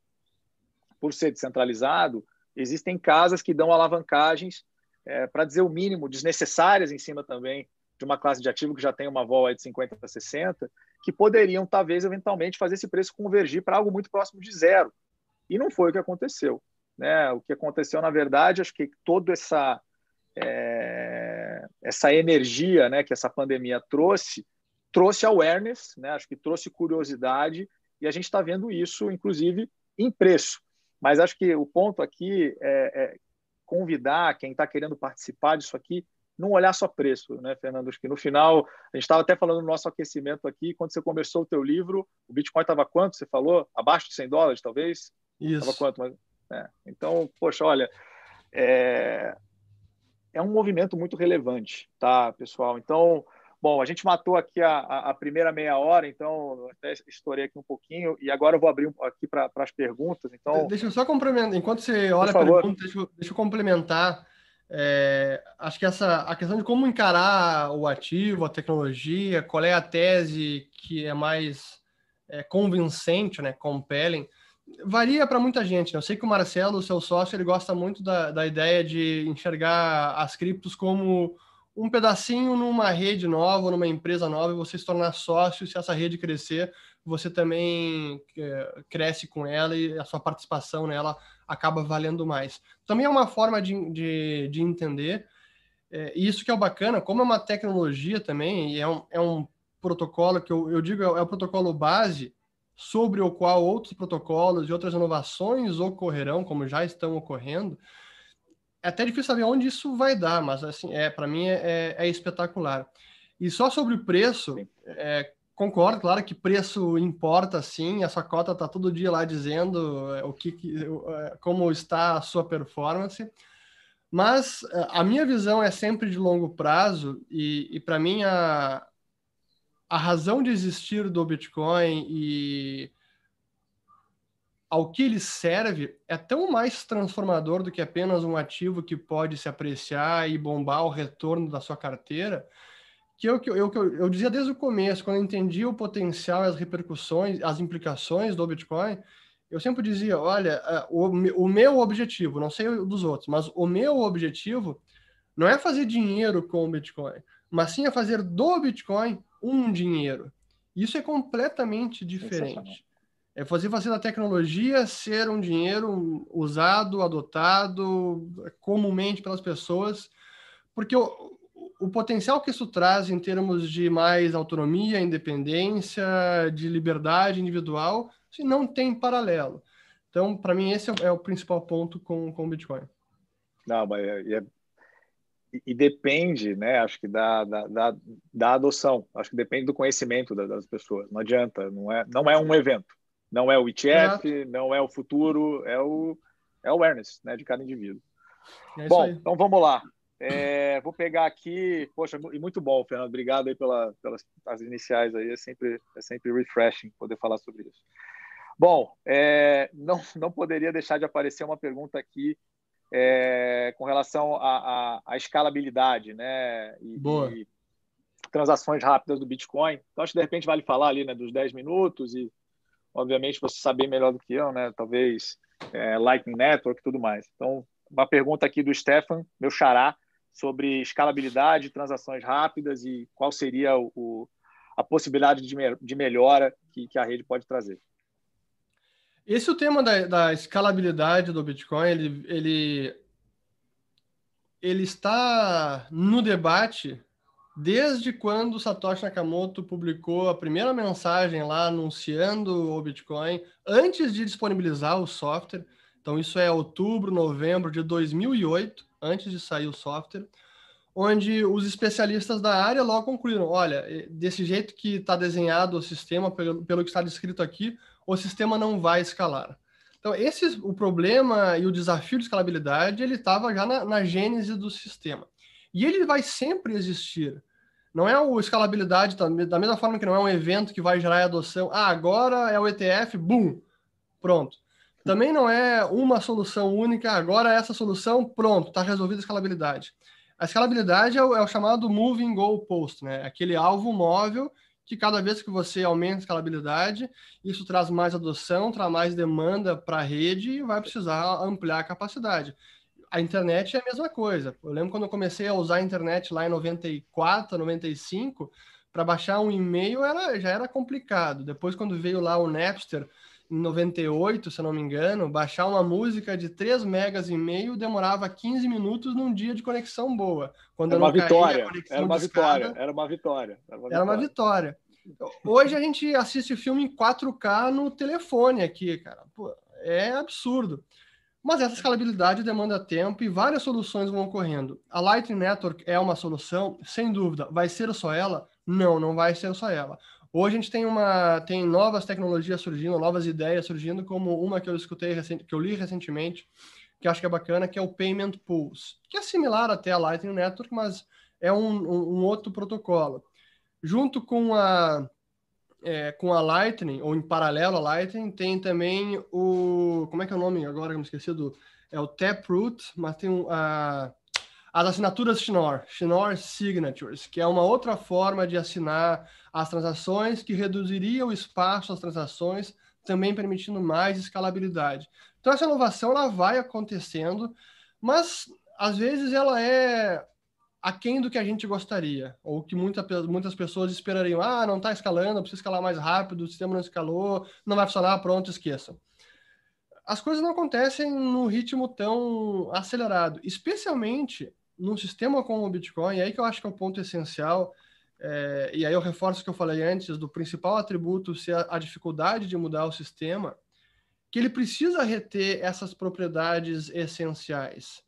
por ser descentralizado, existem casas que dão alavancagens, é, para dizer o mínimo, desnecessárias em cima também de uma classe de ativo que já tem uma vol de 50 a 60, que poderiam, talvez, eventualmente, fazer esse preço convergir para algo muito próximo de zero. E não foi o que aconteceu. Né? O que aconteceu, na verdade, acho que toda essa, é, essa energia né, que essa pandemia trouxe, trouxe awareness, né? acho que trouxe curiosidade, e a gente está vendo isso, inclusive, em preço. Mas acho que o ponto aqui é, é convidar quem está querendo participar disso aqui, não olhar só preço, né, Fernando? Acho que no final, a gente estava até falando no nosso aquecimento aqui, quando você começou o teu livro, o Bitcoin estava quanto, você falou? Abaixo de 100 dólares, talvez? Isso. Estava quanto? Mas, é. Então, poxa, olha, é... é um movimento muito relevante, tá, pessoal? Então, Bom, a gente matou aqui a, a, primeira meia hora, então até estourei aqui um pouquinho e agora eu vou abrir aqui para as perguntas. Então, deixa eu só complementar. Enquanto você olha a pergunta, deixa eu, deixa eu complementar. É, acho que essa a questão de como encarar o ativo, a tecnologia, qual é a tese que é mais é, convincente, né, compelling, varia para muita gente. Né? Eu sei que o Marcelo, o seu sócio, ele gosta muito da, da ideia de enxergar as criptos como um pedacinho numa rede nova, numa empresa nova, e você se tornar sócio, se essa rede crescer, você também é, cresce com ela e a sua participação nela acaba valendo mais. Também é uma forma de, de, de entender, é, isso que é o bacana, como é uma tecnologia também, e é um, é um protocolo que eu, eu digo é, é o protocolo base, sobre o qual outros protocolos e outras inovações ocorrerão, como já estão ocorrendo, é até difícil saber onde isso vai dar, mas assim, é para mim é, é, é, espetacular. E só sobre o preço, é, concordo, claro que preço importa sim, a sua cota está todo dia lá dizendo é, o que, é, como está a sua performance, mas a minha visão é sempre de longo prazo e, e para mim a, a razão de existir do Bitcoin e ao que ele serve é tão mais transformador do que apenas um ativo que pode se apreciar e bombar o retorno da sua carteira, que eu, eu, eu, eu dizia desde o começo, quando eu entendi o potencial, as repercussões, as implicações do Bitcoin, eu sempre dizia, olha, é, o, o meu objetivo, não sei dos outros, mas o meu objetivo não é fazer dinheiro com o Bitcoin, mas sim é fazer do Bitcoin um dinheiro. Isso é completamente diferente. É fazer, fazer da tecnologia ser um dinheiro usado, adotado comumente pelas pessoas, porque o, o potencial que isso traz em termos de mais autonomia, independência, de liberdade individual, assim, não tem paralelo. Então, para mim, esse é o principal ponto com, com o Bitcoin. Não, mas é, é, e depende, né? Acho que da, da, da, da, adoção. Acho que depende do conhecimento das pessoas. Não adianta, não é, não é um evento. Não é o ETF, Exato. não é o futuro, é o, é o awareness né, de cada indivíduo. É bom, então vamos lá. É, vou pegar aqui, poxa, e muito bom, Fernando. Obrigado aí pela, pelas as iniciais aí. É sempre, é sempre refreshing poder falar sobre isso. Bom, é, não, não poderia deixar de aparecer uma pergunta aqui é, com relação à escalabilidade, né? E, Boa. E, transações rápidas do Bitcoin. Então, acho que de repente vale falar ali né, dos 10 minutos e, obviamente, você saber melhor do que eu, né? Talvez é, Lightning Network e tudo mais. Então, uma pergunta aqui do Stefan, meu xará, sobre escalabilidade, transações rápidas e qual seria o, o a possibilidade de, de melhora que, que, a rede pode trazer. Esse é o tema da, da escalabilidade do Bitcoin, ele, ele, ele está no debate desde quando Satoshi Nakamoto publicou a primeira mensagem lá anunciando o Bitcoin, antes de disponibilizar o software. Então, isso é outubro, novembro de 2008, antes de sair o software, onde os especialistas da área logo concluíram: olha, desse jeito que está desenhado o sistema, pelo, pelo que está descrito aqui, o sistema não vai escalar. Então, esse o problema e o desafio de escalabilidade, ele estava já na, na gênese do sistema. E ele vai sempre existir. Não é o escalabilidade, da mesma forma que não é um evento que vai gerar adoção. Ah, agora é o ETF, boom, pronto. Também não é uma solução única, agora é essa solução, pronto, está resolvida a escalabilidade. A escalabilidade é o, é o chamado moving goalpost, né? Aquele alvo móvel que cada vez que você aumenta a escalabilidade, isso traz mais adoção, traz mais demanda para a rede e vai precisar ampliar a capacidade a internet é a mesma coisa. Eu lembro quando eu comecei a usar a internet lá em 94, 95, para baixar um e-mail era, já era complicado. Depois, quando veio lá o Napster, em 98, se eu não me engano, baixar uma música de 3 megas e meio demorava 15 minutos num dia de conexão boa. Quando era uma vitória, era uma vitória, era uma vitória, era uma vitória. Era uma vitória. Hoje a gente assiste filme em 4K no telefone aqui, cara. Pô, é absurdo. Mas essa escalabilidade demanda tempo e várias soluções vão ocorrendo. A Lightning Network é uma solução, sem dúvida. Vai ser só ela? Não, não vai ser só ela. Hoje a gente tem uma tem novas tecnologias surgindo, novas ideias surgindo, como uma que eu escutei que eu li recentemente, que acho que é bacana, que é o Payment Pools, que é similar até a Lightning Network, mas é um, um, um outro protocolo. Junto com a é, com a Lightning, ou em paralelo à Lightning, tem também o. Como é que é o nome agora? Eu me esqueci do. É o Taproot, mas tem a, as assinaturas Schnorr, Schnorr Signatures, que é uma outra forma de assinar as transações que reduziria o espaço das transações, também permitindo mais escalabilidade. Então, essa inovação ela vai acontecendo, mas às vezes ela é aquém do que a gente gostaria, ou que muita, muitas pessoas esperariam. Ah, não está escalando, precisa escalar mais rápido, o sistema não escalou, não vai funcionar, pronto, esqueçam. As coisas não acontecem num ritmo tão acelerado, especialmente num sistema como o Bitcoin, e aí que eu acho que é o um ponto essencial, é, e aí eu reforço o que eu falei antes, do principal atributo ser a, a dificuldade de mudar o sistema, que ele precisa reter essas propriedades essenciais.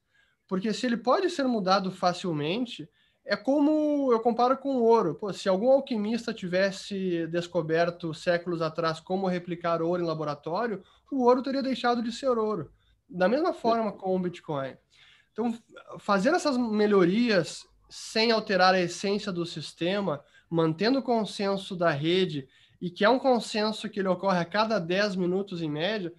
Porque se ele pode ser mudado facilmente, é como eu comparo com o ouro. Pô, se algum alquimista tivesse descoberto séculos atrás como replicar ouro em laboratório, o ouro teria deixado de ser ouro. Da mesma forma com o Bitcoin. Então, fazer essas melhorias sem alterar a essência do sistema, mantendo o consenso da rede, e que é um consenso que ele ocorre a cada 10 minutos em média,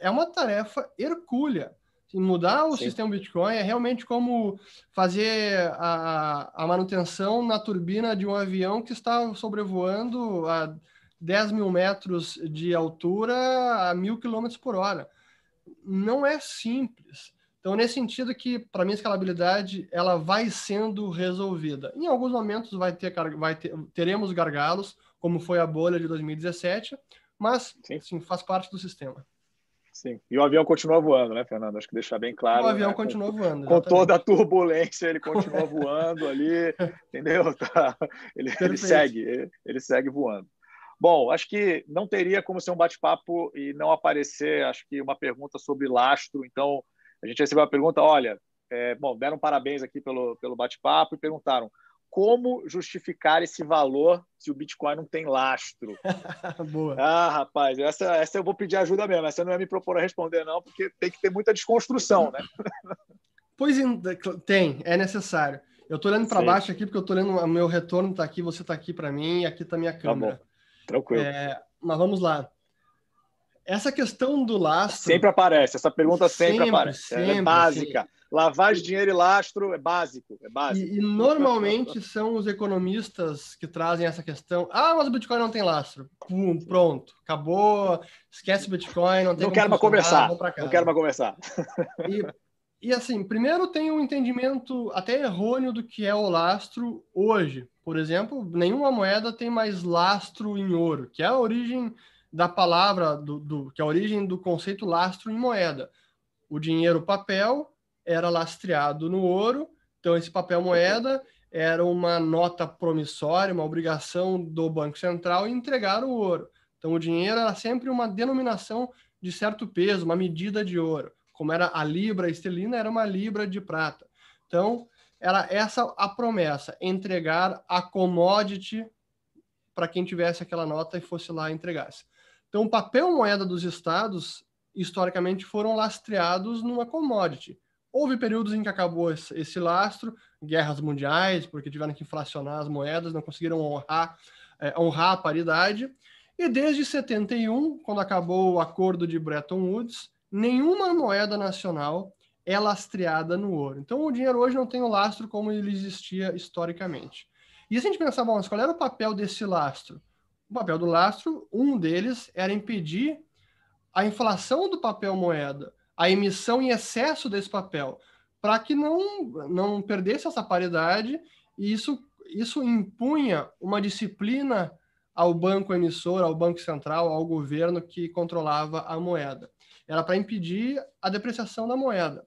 é uma tarefa hercúlea. Mudar o Sim. sistema Bitcoin é realmente como fazer a, a manutenção na turbina de um avião que está sobrevoando a 10 mil metros de altura a mil quilômetros por hora. Não é simples. Então, nesse sentido que, para mim, a escalabilidade ela vai sendo resolvida. Em alguns momentos vai ter, vai ter, teremos gargalos, como foi a bolha de 2017, mas sim. Sim, faz parte do sistema. Sim. E o avião continua voando, né, Fernando? Acho que deixar bem claro. O avião né? continua com, voando. Com toda a turbulência, ele continua voando ali, entendeu? Tá. Ele, ele, segue, ele, ele, segue voando. Bom, acho que não teria como ser um bate-papo e não aparecer, acho que uma pergunta sobre lastro. Então, a gente recebeu a pergunta, olha, é, bom, deram parabéns aqui pelo, pelo bate-papo e perguntaram como justificar esse valor se o Bitcoin não tem lastro? Boa. Ah, rapaz, essa, essa eu vou pedir ajuda mesmo. Essa não é me propor a responder, não, porque tem que ter muita desconstrução, né? Pois tem, é necessário. Eu estou olhando para baixo aqui, porque eu estou olhando, o meu retorno está aqui, você está aqui para mim, e aqui está minha câmera. Tá Tranquilo. É, mas vamos lá. Essa questão do lastro. Sempre aparece, essa pergunta sempre, sempre aparece. Sempre, é básica. Lavagem de dinheiro e lastro é básico, é básico. E, e, normalmente são os economistas que trazem essa questão. Ah, mas o Bitcoin não tem lastro. Pum, pronto, acabou, esquece o Bitcoin, não tem Não quero mais conversar, não quero mais conversar. E, e assim, primeiro tem um entendimento até errôneo do que é o lastro hoje. Por exemplo, nenhuma moeda tem mais lastro em ouro, que é a origem da palavra, do, do, que é a origem do conceito lastro em moeda. O dinheiro papel era lastreado no ouro, então esse papel moeda era uma nota promissória, uma obrigação do Banco Central entregar o ouro. Então o dinheiro era sempre uma denominação de certo peso, uma medida de ouro. Como era a libra esterlina, era uma libra de prata. Então era essa a promessa, entregar a commodity para quem tivesse aquela nota e fosse lá e entregasse. Então, o papel moeda dos estados, historicamente, foram lastreados numa commodity. Houve períodos em que acabou esse lastro, guerras mundiais, porque tiveram que inflacionar as moedas, não conseguiram honrar, é, honrar a paridade. E desde 71, quando acabou o acordo de Bretton Woods, nenhuma moeda nacional é lastreada no ouro. Então, o dinheiro hoje não tem o lastro como ele existia historicamente. E se a gente pensar, bom, mas qual era o papel desse lastro? O papel do lastro, um deles era impedir a inflação do papel moeda, a emissão em excesso desse papel, para que não, não perdesse essa paridade, e isso, isso impunha uma disciplina ao banco emissor, ao banco central, ao governo que controlava a moeda. Era para impedir a depreciação da moeda.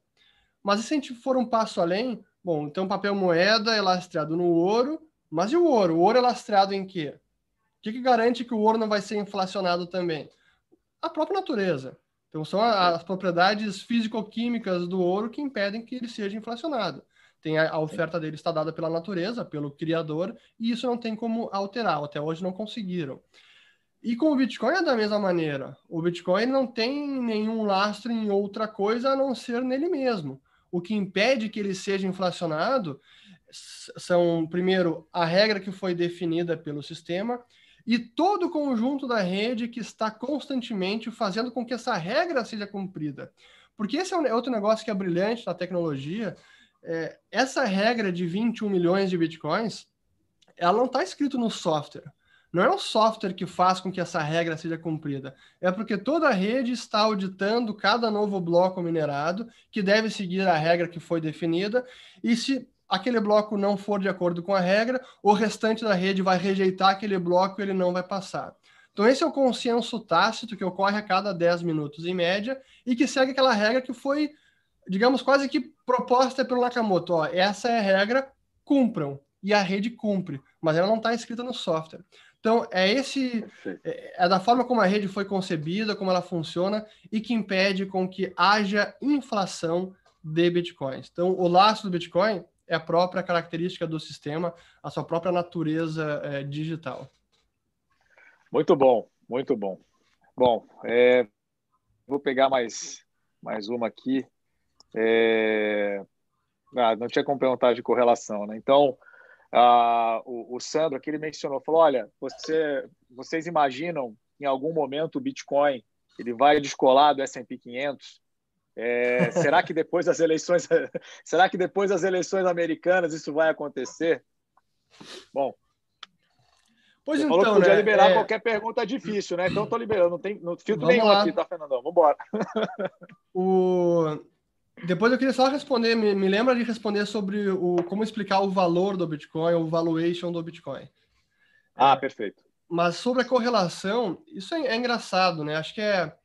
Mas se a gente for um passo além, bom, então papel moeda é lastreado no ouro, mas e o ouro? O ouro é lastreado em quê? O que, que garante que o ouro não vai ser inflacionado também? A própria natureza. Então, são as propriedades físico-químicas do ouro que impedem que ele seja inflacionado. Tem a, a oferta dele está dada pela natureza, pelo criador, e isso não tem como alterar. Até hoje não conseguiram. E com o Bitcoin é da mesma maneira. O Bitcoin não tem nenhum lastro em outra coisa a não ser nele mesmo. O que impede que ele seja inflacionado são, primeiro, a regra que foi definida pelo sistema e todo o conjunto da rede que está constantemente fazendo com que essa regra seja cumprida. Porque esse é outro negócio que é brilhante na tecnologia. É, essa regra de 21 milhões de bitcoins, ela não está escrito no software. Não é o software que faz com que essa regra seja cumprida. É porque toda a rede está auditando cada novo bloco minerado que deve seguir a regra que foi definida. E se aquele bloco não for de acordo com a regra, o restante da rede vai rejeitar aquele bloco e ele não vai passar. Então, esse é o consenso tácito que ocorre a cada 10 minutos em média e que segue aquela regra que foi, digamos, quase que proposta pelo Nakamoto. Ó, essa é a regra, cumpram. E a rede cumpre, mas ela não está escrita no software. Então, é esse é, é da forma como a rede foi concebida, como ela funciona e que impede com que haja inflação de bitcoins. Então, o laço do Bitcoin é a própria característica do sistema, a sua própria natureza é, digital. Muito bom, muito bom. Bom, é, vou pegar mais, mais uma aqui. É, ah, não tinha como perguntar de correlação, né? Então, ah, o, o, Sandro aqui ele mencionou, falou, olha, você, vocês imaginam em algum momento o Bitcoin ele vai descolar do S&P 500? É, será que depois das eleições, será que depois das eleições americanas isso vai acontecer? Bom, pois então, falou que podia né, liberar é... qualquer pergunta difícil, né? Então estou liberando, não tem não filtro nenhum lá. aqui, tá, Fernandão? Vamos embora. o... Depois eu queria só responder, me, me lembra de responder sobre o como explicar o valor do Bitcoin, o valuation do Bitcoin. Ah, é, perfeito. Mas sobre a correlação, isso é, é engraçado, né? Acho que é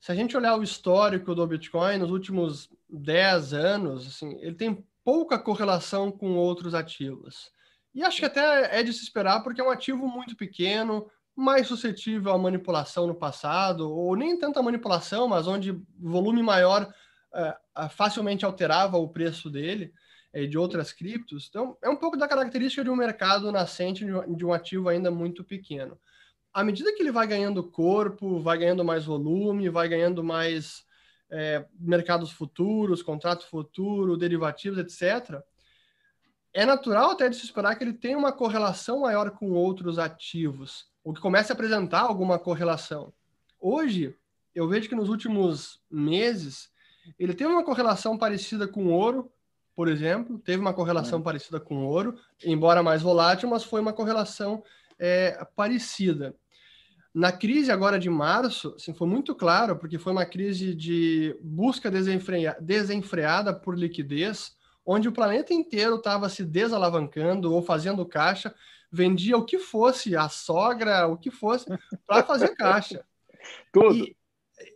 se a gente olhar o histórico do Bitcoin nos últimos 10 anos, assim, ele tem pouca correlação com outros ativos. E acho que até é de se esperar, porque é um ativo muito pequeno, mais suscetível à manipulação no passado, ou nem tanta manipulação, mas onde volume maior uh, facilmente alterava o preço dele uh, de outras criptos. Então, é um pouco da característica de um mercado nascente de um ativo ainda muito pequeno à medida que ele vai ganhando corpo, vai ganhando mais volume, vai ganhando mais é, mercados futuros, contrato futuro, derivativos, etc., é natural até de se esperar que ele tenha uma correlação maior com outros ativos, ou que comece a apresentar alguma correlação. Hoje, eu vejo que nos últimos meses, ele teve uma correlação parecida com ouro, por exemplo, teve uma correlação é. parecida com ouro, embora mais volátil, mas foi uma correlação é, parecida. Na crise agora de março, assim, foi muito claro, porque foi uma crise de busca desenfreada por liquidez, onde o planeta inteiro estava se desalavancando ou fazendo caixa, vendia o que fosse, a sogra, o que fosse, para fazer caixa. Tudo. E,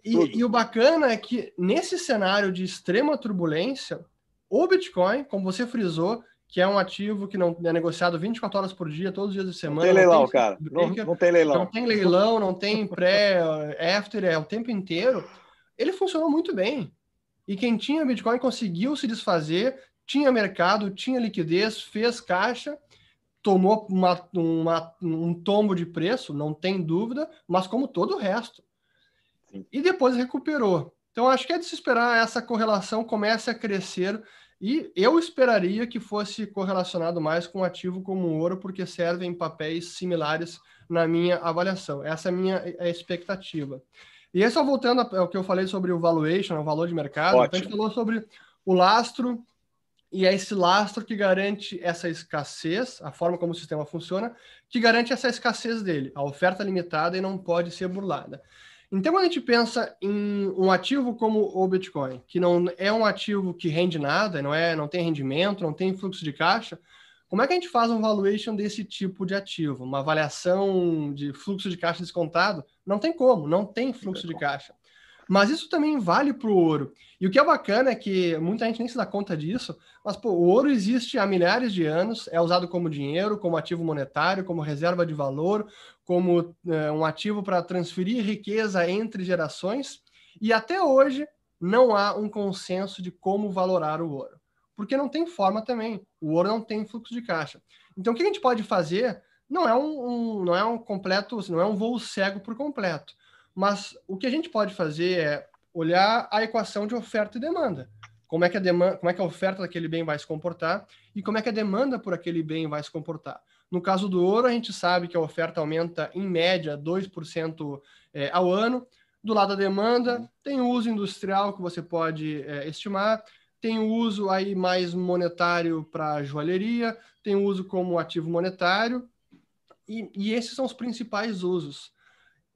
e, e, o bacana é que nesse cenário de extrema turbulência, o Bitcoin, como você frisou, que é um ativo que não é negociado 24 horas por dia, todos os dias de semana. Não tem leilão, não tem cara. Não, não, tem leilão. Não tem leilão, não tem pré, after, é o tempo inteiro. Ele funcionou muito bem. E quem tinha Bitcoin conseguiu se desfazer, tinha mercado, tinha liquidez, fez caixa, tomou uma, uma, um tombo de preço, não tem dúvida, mas como todo o resto. Sim. E depois recuperou. Então, acho que é de se esperar essa correlação comece a crescer e eu esperaria que fosse correlacionado mais com um ativo como o ouro, porque servem papéis similares na minha avaliação. Essa é a minha é expectativa. E aí, só voltando ao que eu falei sobre o valuation, o valor de mercado, então a gente falou sobre o lastro, e é esse lastro que garante essa escassez, a forma como o sistema funciona, que garante essa escassez dele. A oferta limitada e não pode ser burlada. Então, quando a gente pensa em um ativo como o Bitcoin, que não é um ativo que rende nada, não é, não tem rendimento, não tem fluxo de caixa, como é que a gente faz um valuation desse tipo de ativo? Uma avaliação de fluxo de caixa descontado? Não tem como, não tem fluxo de caixa. Mas isso também vale para o ouro. E o que é bacana é que muita gente nem se dá conta disso, mas pô, o ouro existe há milhares de anos, é usado como dinheiro, como ativo monetário, como reserva de valor, como é, um ativo para transferir riqueza entre gerações, e até hoje não há um consenso de como valorar o ouro. Porque não tem forma também. O ouro não tem fluxo de caixa. Então, o que a gente pode fazer não é um, um não é um completo, não é um voo cego por completo. Mas o que a gente pode fazer é olhar a equação de oferta e demanda. Como é que a demanda, como é que a oferta daquele bem vai se comportar e como é que a demanda por aquele bem vai se comportar. No caso do ouro, a gente sabe que a oferta aumenta em média 2% é, ao ano. Do lado da demanda, tem o uso industrial que você pode é, estimar, tem o uso aí mais monetário para joalheria, tem o uso como ativo monetário, e, e esses são os principais usos.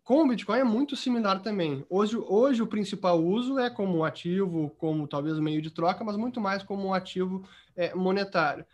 Com o Bitcoin é muito similar também. Hoje, hoje o principal uso é como um ativo, como talvez meio de troca, mas muito mais como um ativo é, monetário.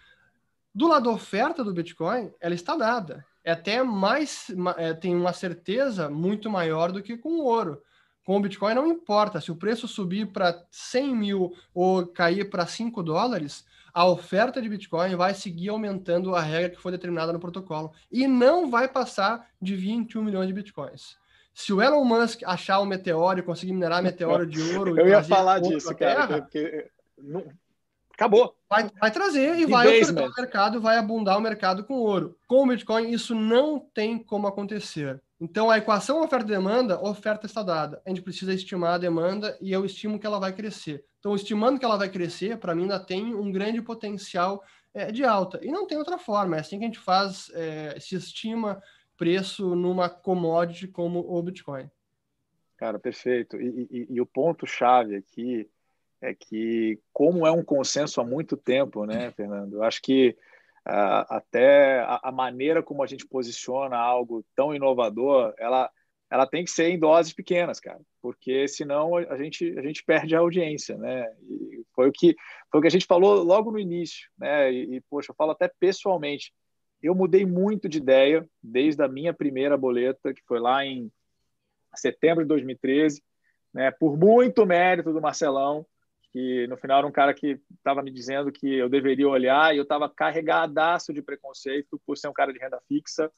Do lado da oferta do Bitcoin, ela está dada. É até mais, é, tem uma certeza muito maior do que com o ouro. Com o Bitcoin não importa, se o preço subir para 100 mil ou cair para 5 dólares, a oferta de Bitcoin vai seguir aumentando a regra que foi determinada no protocolo e não vai passar de 21 milhões de Bitcoins. Se o Elon Musk achar o meteoro e conseguir minerar meteoro de ouro. Eu ia falar disso, cara. Terra, porque não... Acabou. Vai, vai trazer e vai ofertar o mercado, vai abundar o mercado com ouro. Com o Bitcoin, isso não tem como acontecer. Então, a equação oferta-demanda, oferta está dada. A gente precisa estimar a demanda e eu estimo que ela vai crescer. Então, estimando que ela vai crescer, para mim ainda tem um grande potencial é, de alta. E não tem outra forma. É assim que a gente faz, é, se estima preço numa commodity como o Bitcoin. Cara, perfeito. E, e, e o ponto-chave aqui é que, como é um consenso há muito tempo, né, Fernando? Eu acho que até a, maneira como a gente posiciona algo tão inovador, ela, ela tem que ser em doses pequenas, cara, porque senão a gente, a gente perde a audiência, né? E foi o que foi o que a gente falou logo no início, né? E, e poxa, eu falo até pessoalmente eu mudei muito de ideia desde a minha primeira boleta, que foi lá em setembro de 2013, né, por muito mérito do Marcelão, que no final era um cara que estava me dizendo que eu deveria olhar e eu estava carregadaço de preconceito por ser um cara de renda fixa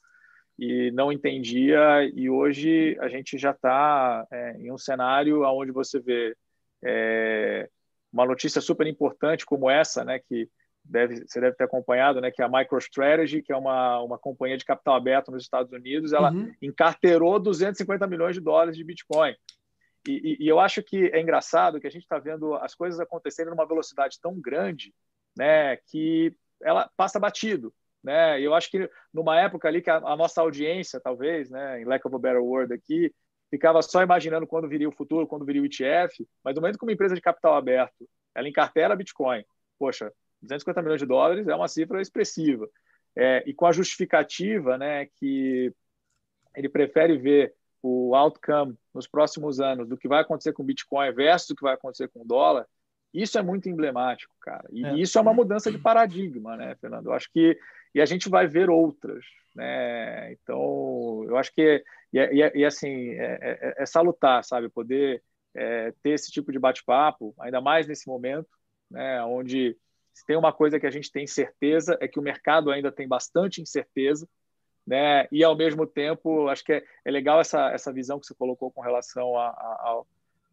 e não entendia. E hoje a gente já está é, em um cenário onde você vê é, uma notícia super importante como essa, né, que deve, você deve ter acompanhado, né, que é a MicroStrategy, que é uma, uma companhia de capital aberto nos Estados Unidos, ela uhum. encarterou 250 milhões de dólares de Bitcoin. E, e, e eu acho que é engraçado que a gente está vendo as coisas acontecerem numa velocidade tão grande, né, que ela passa batido, né? Eu acho que numa época ali que a, a nossa audiência, talvez, né, em lack of a better word aqui, ficava só imaginando quando viria o futuro, quando viria o ETF, mas no momento que uma empresa de capital aberto, ela encartela Bitcoin, poxa, 250 milhões de dólares é uma cifra expressiva. É, e com a justificativa né, que ele prefere ver o outcome nos próximos anos do que vai acontecer com o Bitcoin versus o que vai acontecer com o dólar, isso é muito emblemático, cara. E é. isso é uma mudança de paradigma, né, Fernando? Eu acho que e a gente vai ver outras, né? Então, eu acho que e, e, e assim é, é, é, salutar, sabe, poder é, ter esse tipo de bate-papo, ainda mais nesse momento, né, onde se tem uma coisa que a gente tem certeza é que o mercado ainda tem bastante incerteza, né? E ao mesmo tempo, acho que é, é legal essa, essa visão que você colocou com relação a, a, ao,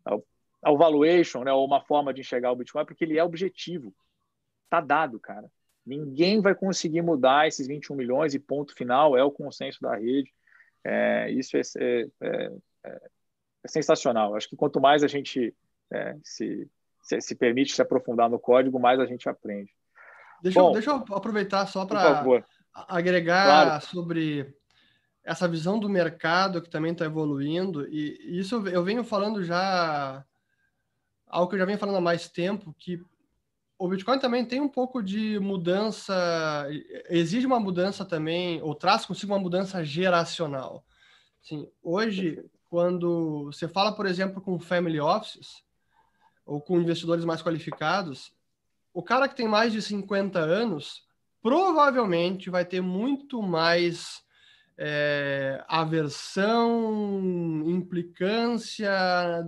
ao, ao valuation, né? Ou uma forma de enxergar o Bitcoin, porque ele é objetivo, tá dado, cara. Ninguém vai conseguir mudar esses 21 milhões e ponto final é o consenso da rede. É, isso é, é, é, é, sensacional. Acho que quanto mais a gente é, se, se, se, permite se aprofundar no código, mais a gente aprende. Deixa, Bom, eu, deixa eu aproveitar só para agregar claro. sobre essa visão do mercado que também está evoluindo, e isso eu venho falando já, algo que eu já venho falando há mais tempo, que o Bitcoin também tem um pouco de mudança, exige uma mudança também, ou traz consigo uma mudança geracional. Assim, hoje, quando você fala, por exemplo, com family offices, ou com investidores mais qualificados, o cara que tem mais de 50 anos, provavelmente vai ter muito mais é, aversão, implicância,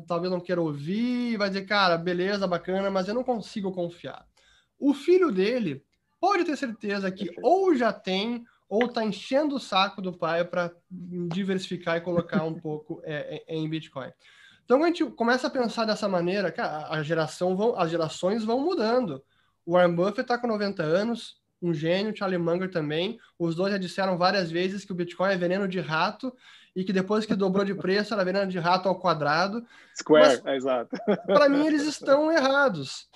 talvez não queira ouvir, vai dizer, cara, beleza, bacana, mas eu não consigo confiar. O filho dele pode ter certeza que ou já tem ou está enchendo o saco do pai para diversificar e colocar um pouco é, é, em Bitcoin. Então, quando a gente começa a pensar dessa maneira, cara, a geração vão, as gerações vão mudando. O Warren Buffett está com 90 anos, um gênio, Charlie Munger também. Os dois já disseram várias vezes que o Bitcoin é veneno de rato e que depois que dobrou de preço era veneno de rato ao quadrado. Square, mas, é exato. Para mim, eles estão errados.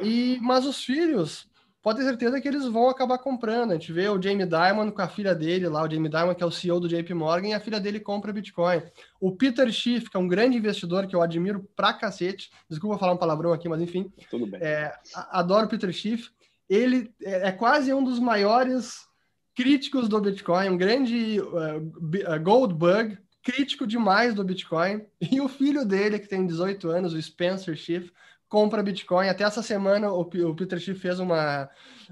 E, mas os filhos, pode ter certeza que eles vão acabar comprando. A gente vê o Jamie Dimon com a filha dele lá, o Jamie Dimon, que é o CEO do JP Morgan, e a filha dele compra Bitcoin. O Peter Schiff, que é um grande investidor que eu admiro pra cacete, desculpa falar um palavrão aqui, mas enfim. Tudo bem. É, adoro o Peter Schiff ele é, é quase um dos maiores críticos do Bitcoin, um grande uh, gold bug, crítico demais do Bitcoin. E o filho dele, que tem 18 anos, o Spencer Schiff, compra Bitcoin. Até essa semana o, o Peter Schiff fez uma,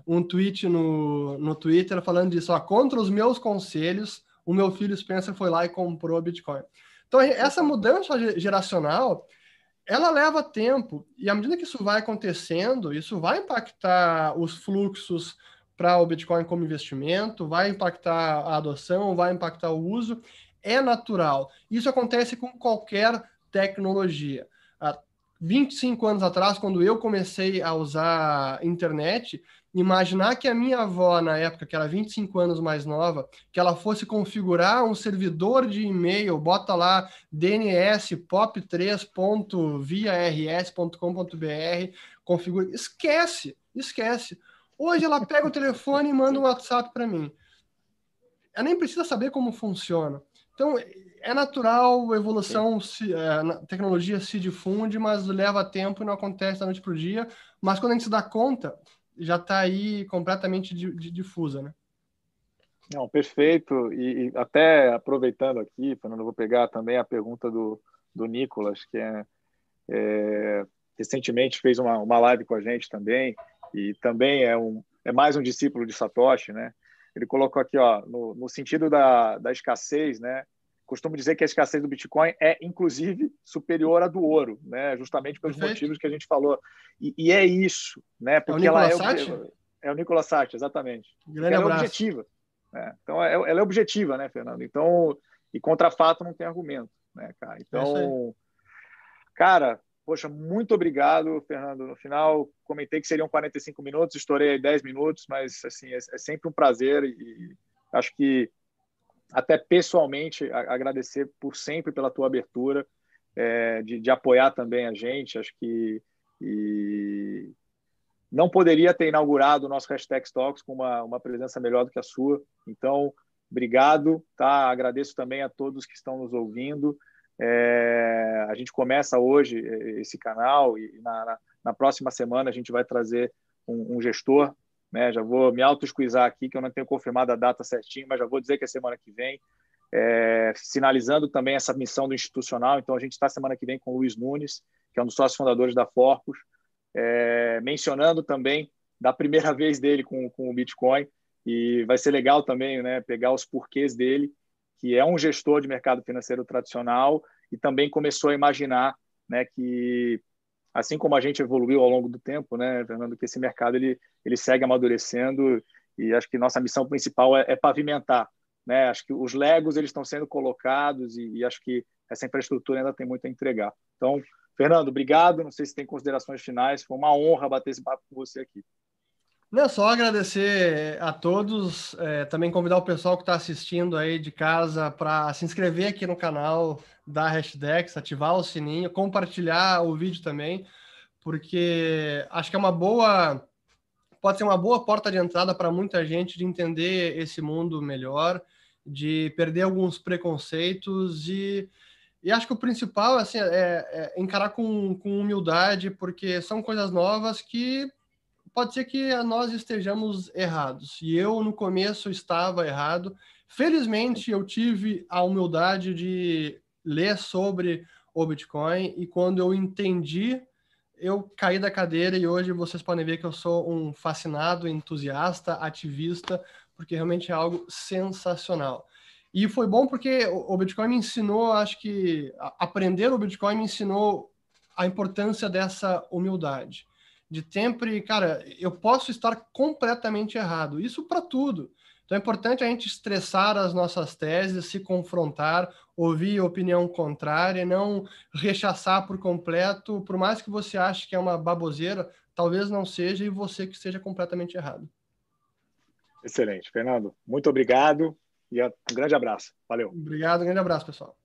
um tweet no, no Twitter falando disso, ó, contra os meus conselhos, o meu filho Spencer foi lá e comprou Bitcoin. Então, essa mudança geracional ela leva tempo, e à medida que isso vai acontecendo, isso vai impactar os fluxos para o Bitcoin como investimento, vai impactar a adoção, vai impactar o uso, é natural. Isso acontece com qualquer tecnologia. Há 25 anos atrás, quando eu comecei a usar internet, imaginar que a minha avó, na época, que era 25 anos mais nova, que ela fosse configurar um servidor de e-mail, bota lá DNS pop3.viars.com.br, configura. Esquece, esquece. Hoje ela pega o telefone e manda um WhatsApp para mim. Ela nem precisa saber como funciona. Então, é natural, evolução, se, é, tecnologia se difunde, mas leva tempo e não acontece da noite para o dia. Mas quando a gente se dá conta, já está aí completamente difusa, né? Não, perfeito. E, e, até aproveitando aqui, Fernando, vou pegar também a pergunta do, do Nicolas, que é, é, recentemente fez uma, uma live com a gente também, e também é, um, é mais um discípulo de Satoshi, né? Ele colocou aqui, ó, no, no sentido da, da escassez, né? Costumo dizer que a escassez do Bitcoin é, inclusive, superior à do ouro, né? justamente pelos Perfeito. motivos que a gente falou. E, e é isso, né? porque é o ela é, o, é o Nicolas Sati, exatamente. Grande ela abraço. é objetiva. Né? Então, é, ela é objetiva, né, Fernando? Então, e contra fato não tem argumento, né, cara? É então, cara, poxa, muito obrigado, Fernando. No final, comentei que seriam 45 minutos, estourei aí 10 minutos, mas, assim, é, é sempre um prazer e acho que até pessoalmente agradecer por sempre pela tua abertura, é, de, de, apoiar também a gente. Acho que e não poderia ter inaugurado o nosso hashtag Talks com uma, uma presença melhor do que a sua. Então, obrigado, tá? Agradeço também a todos que estão nos ouvindo. É, a gente começa hoje esse canal e na, na, na, próxima semana a gente vai trazer um, um gestor. Né? Já vou me auto-esquizar aqui, que eu não tenho confirmado a data certinho, mas já vou dizer que é semana que vem. É, sinalizando também essa missão do institucional. Então, a gente está semana que vem com o Luiz Nunes, que é um dos sócios fundadores da Forcos, é, mencionando também da primeira vez dele com, com o Bitcoin. E vai ser legal também né, pegar os porquês dele, que é um gestor de mercado financeiro tradicional e também começou a imaginar né, que, assim como a gente evoluiu ao longo do tempo, né, Fernando, que esse mercado ele, ele segue amadurecendo e acho que nossa missão principal é, é pavimentar. Né? Acho que os legos eles estão sendo colocados e, e acho que essa infraestrutura ainda tem muito a entregar. Então, Fernando, obrigado. Não sei se tem considerações finais. Foi uma honra bater esse papo com você aqui. Não, só agradecer a todos, é, também convidar o pessoal que está assistindo aí de casa para se inscrever aqui no canal da Hashdex, ativar o sininho, compartilhar o vídeo também, porque acho que é uma boa, pode ser uma boa porta de entrada para muita gente de entender esse mundo melhor, de perder alguns preconceitos e, e acho que o principal assim, é, é encarar com, com humildade, porque são coisas novas que pode ser que nós estejamos errados. E eu, no começo, estava errado. Felizmente, eu tive a humildade de ler sobre o Bitcoin e quando eu entendi, eu caí da cadeira e hoje vocês podem ver que eu sou um fascinado, entusiasta, ativista, porque realmente é algo sensacional. E foi bom porque o Bitcoin me ensinou, acho que aprender o Bitcoin me ensinou a importância dessa humildade de sempre, cara, eu posso estar completamente errado. Isso para tudo. Então é importante a gente estressar as nossas teses, se confrontar, ouvir opinião contrária, não rechaçar por completo, por mais que você ache que é uma baboseira, talvez não seja e você que esteja completamente errado. Excelente, Fernando. Muito obrigado e um grande abraço. Valeu. Obrigado, um grande abraço, pessoal.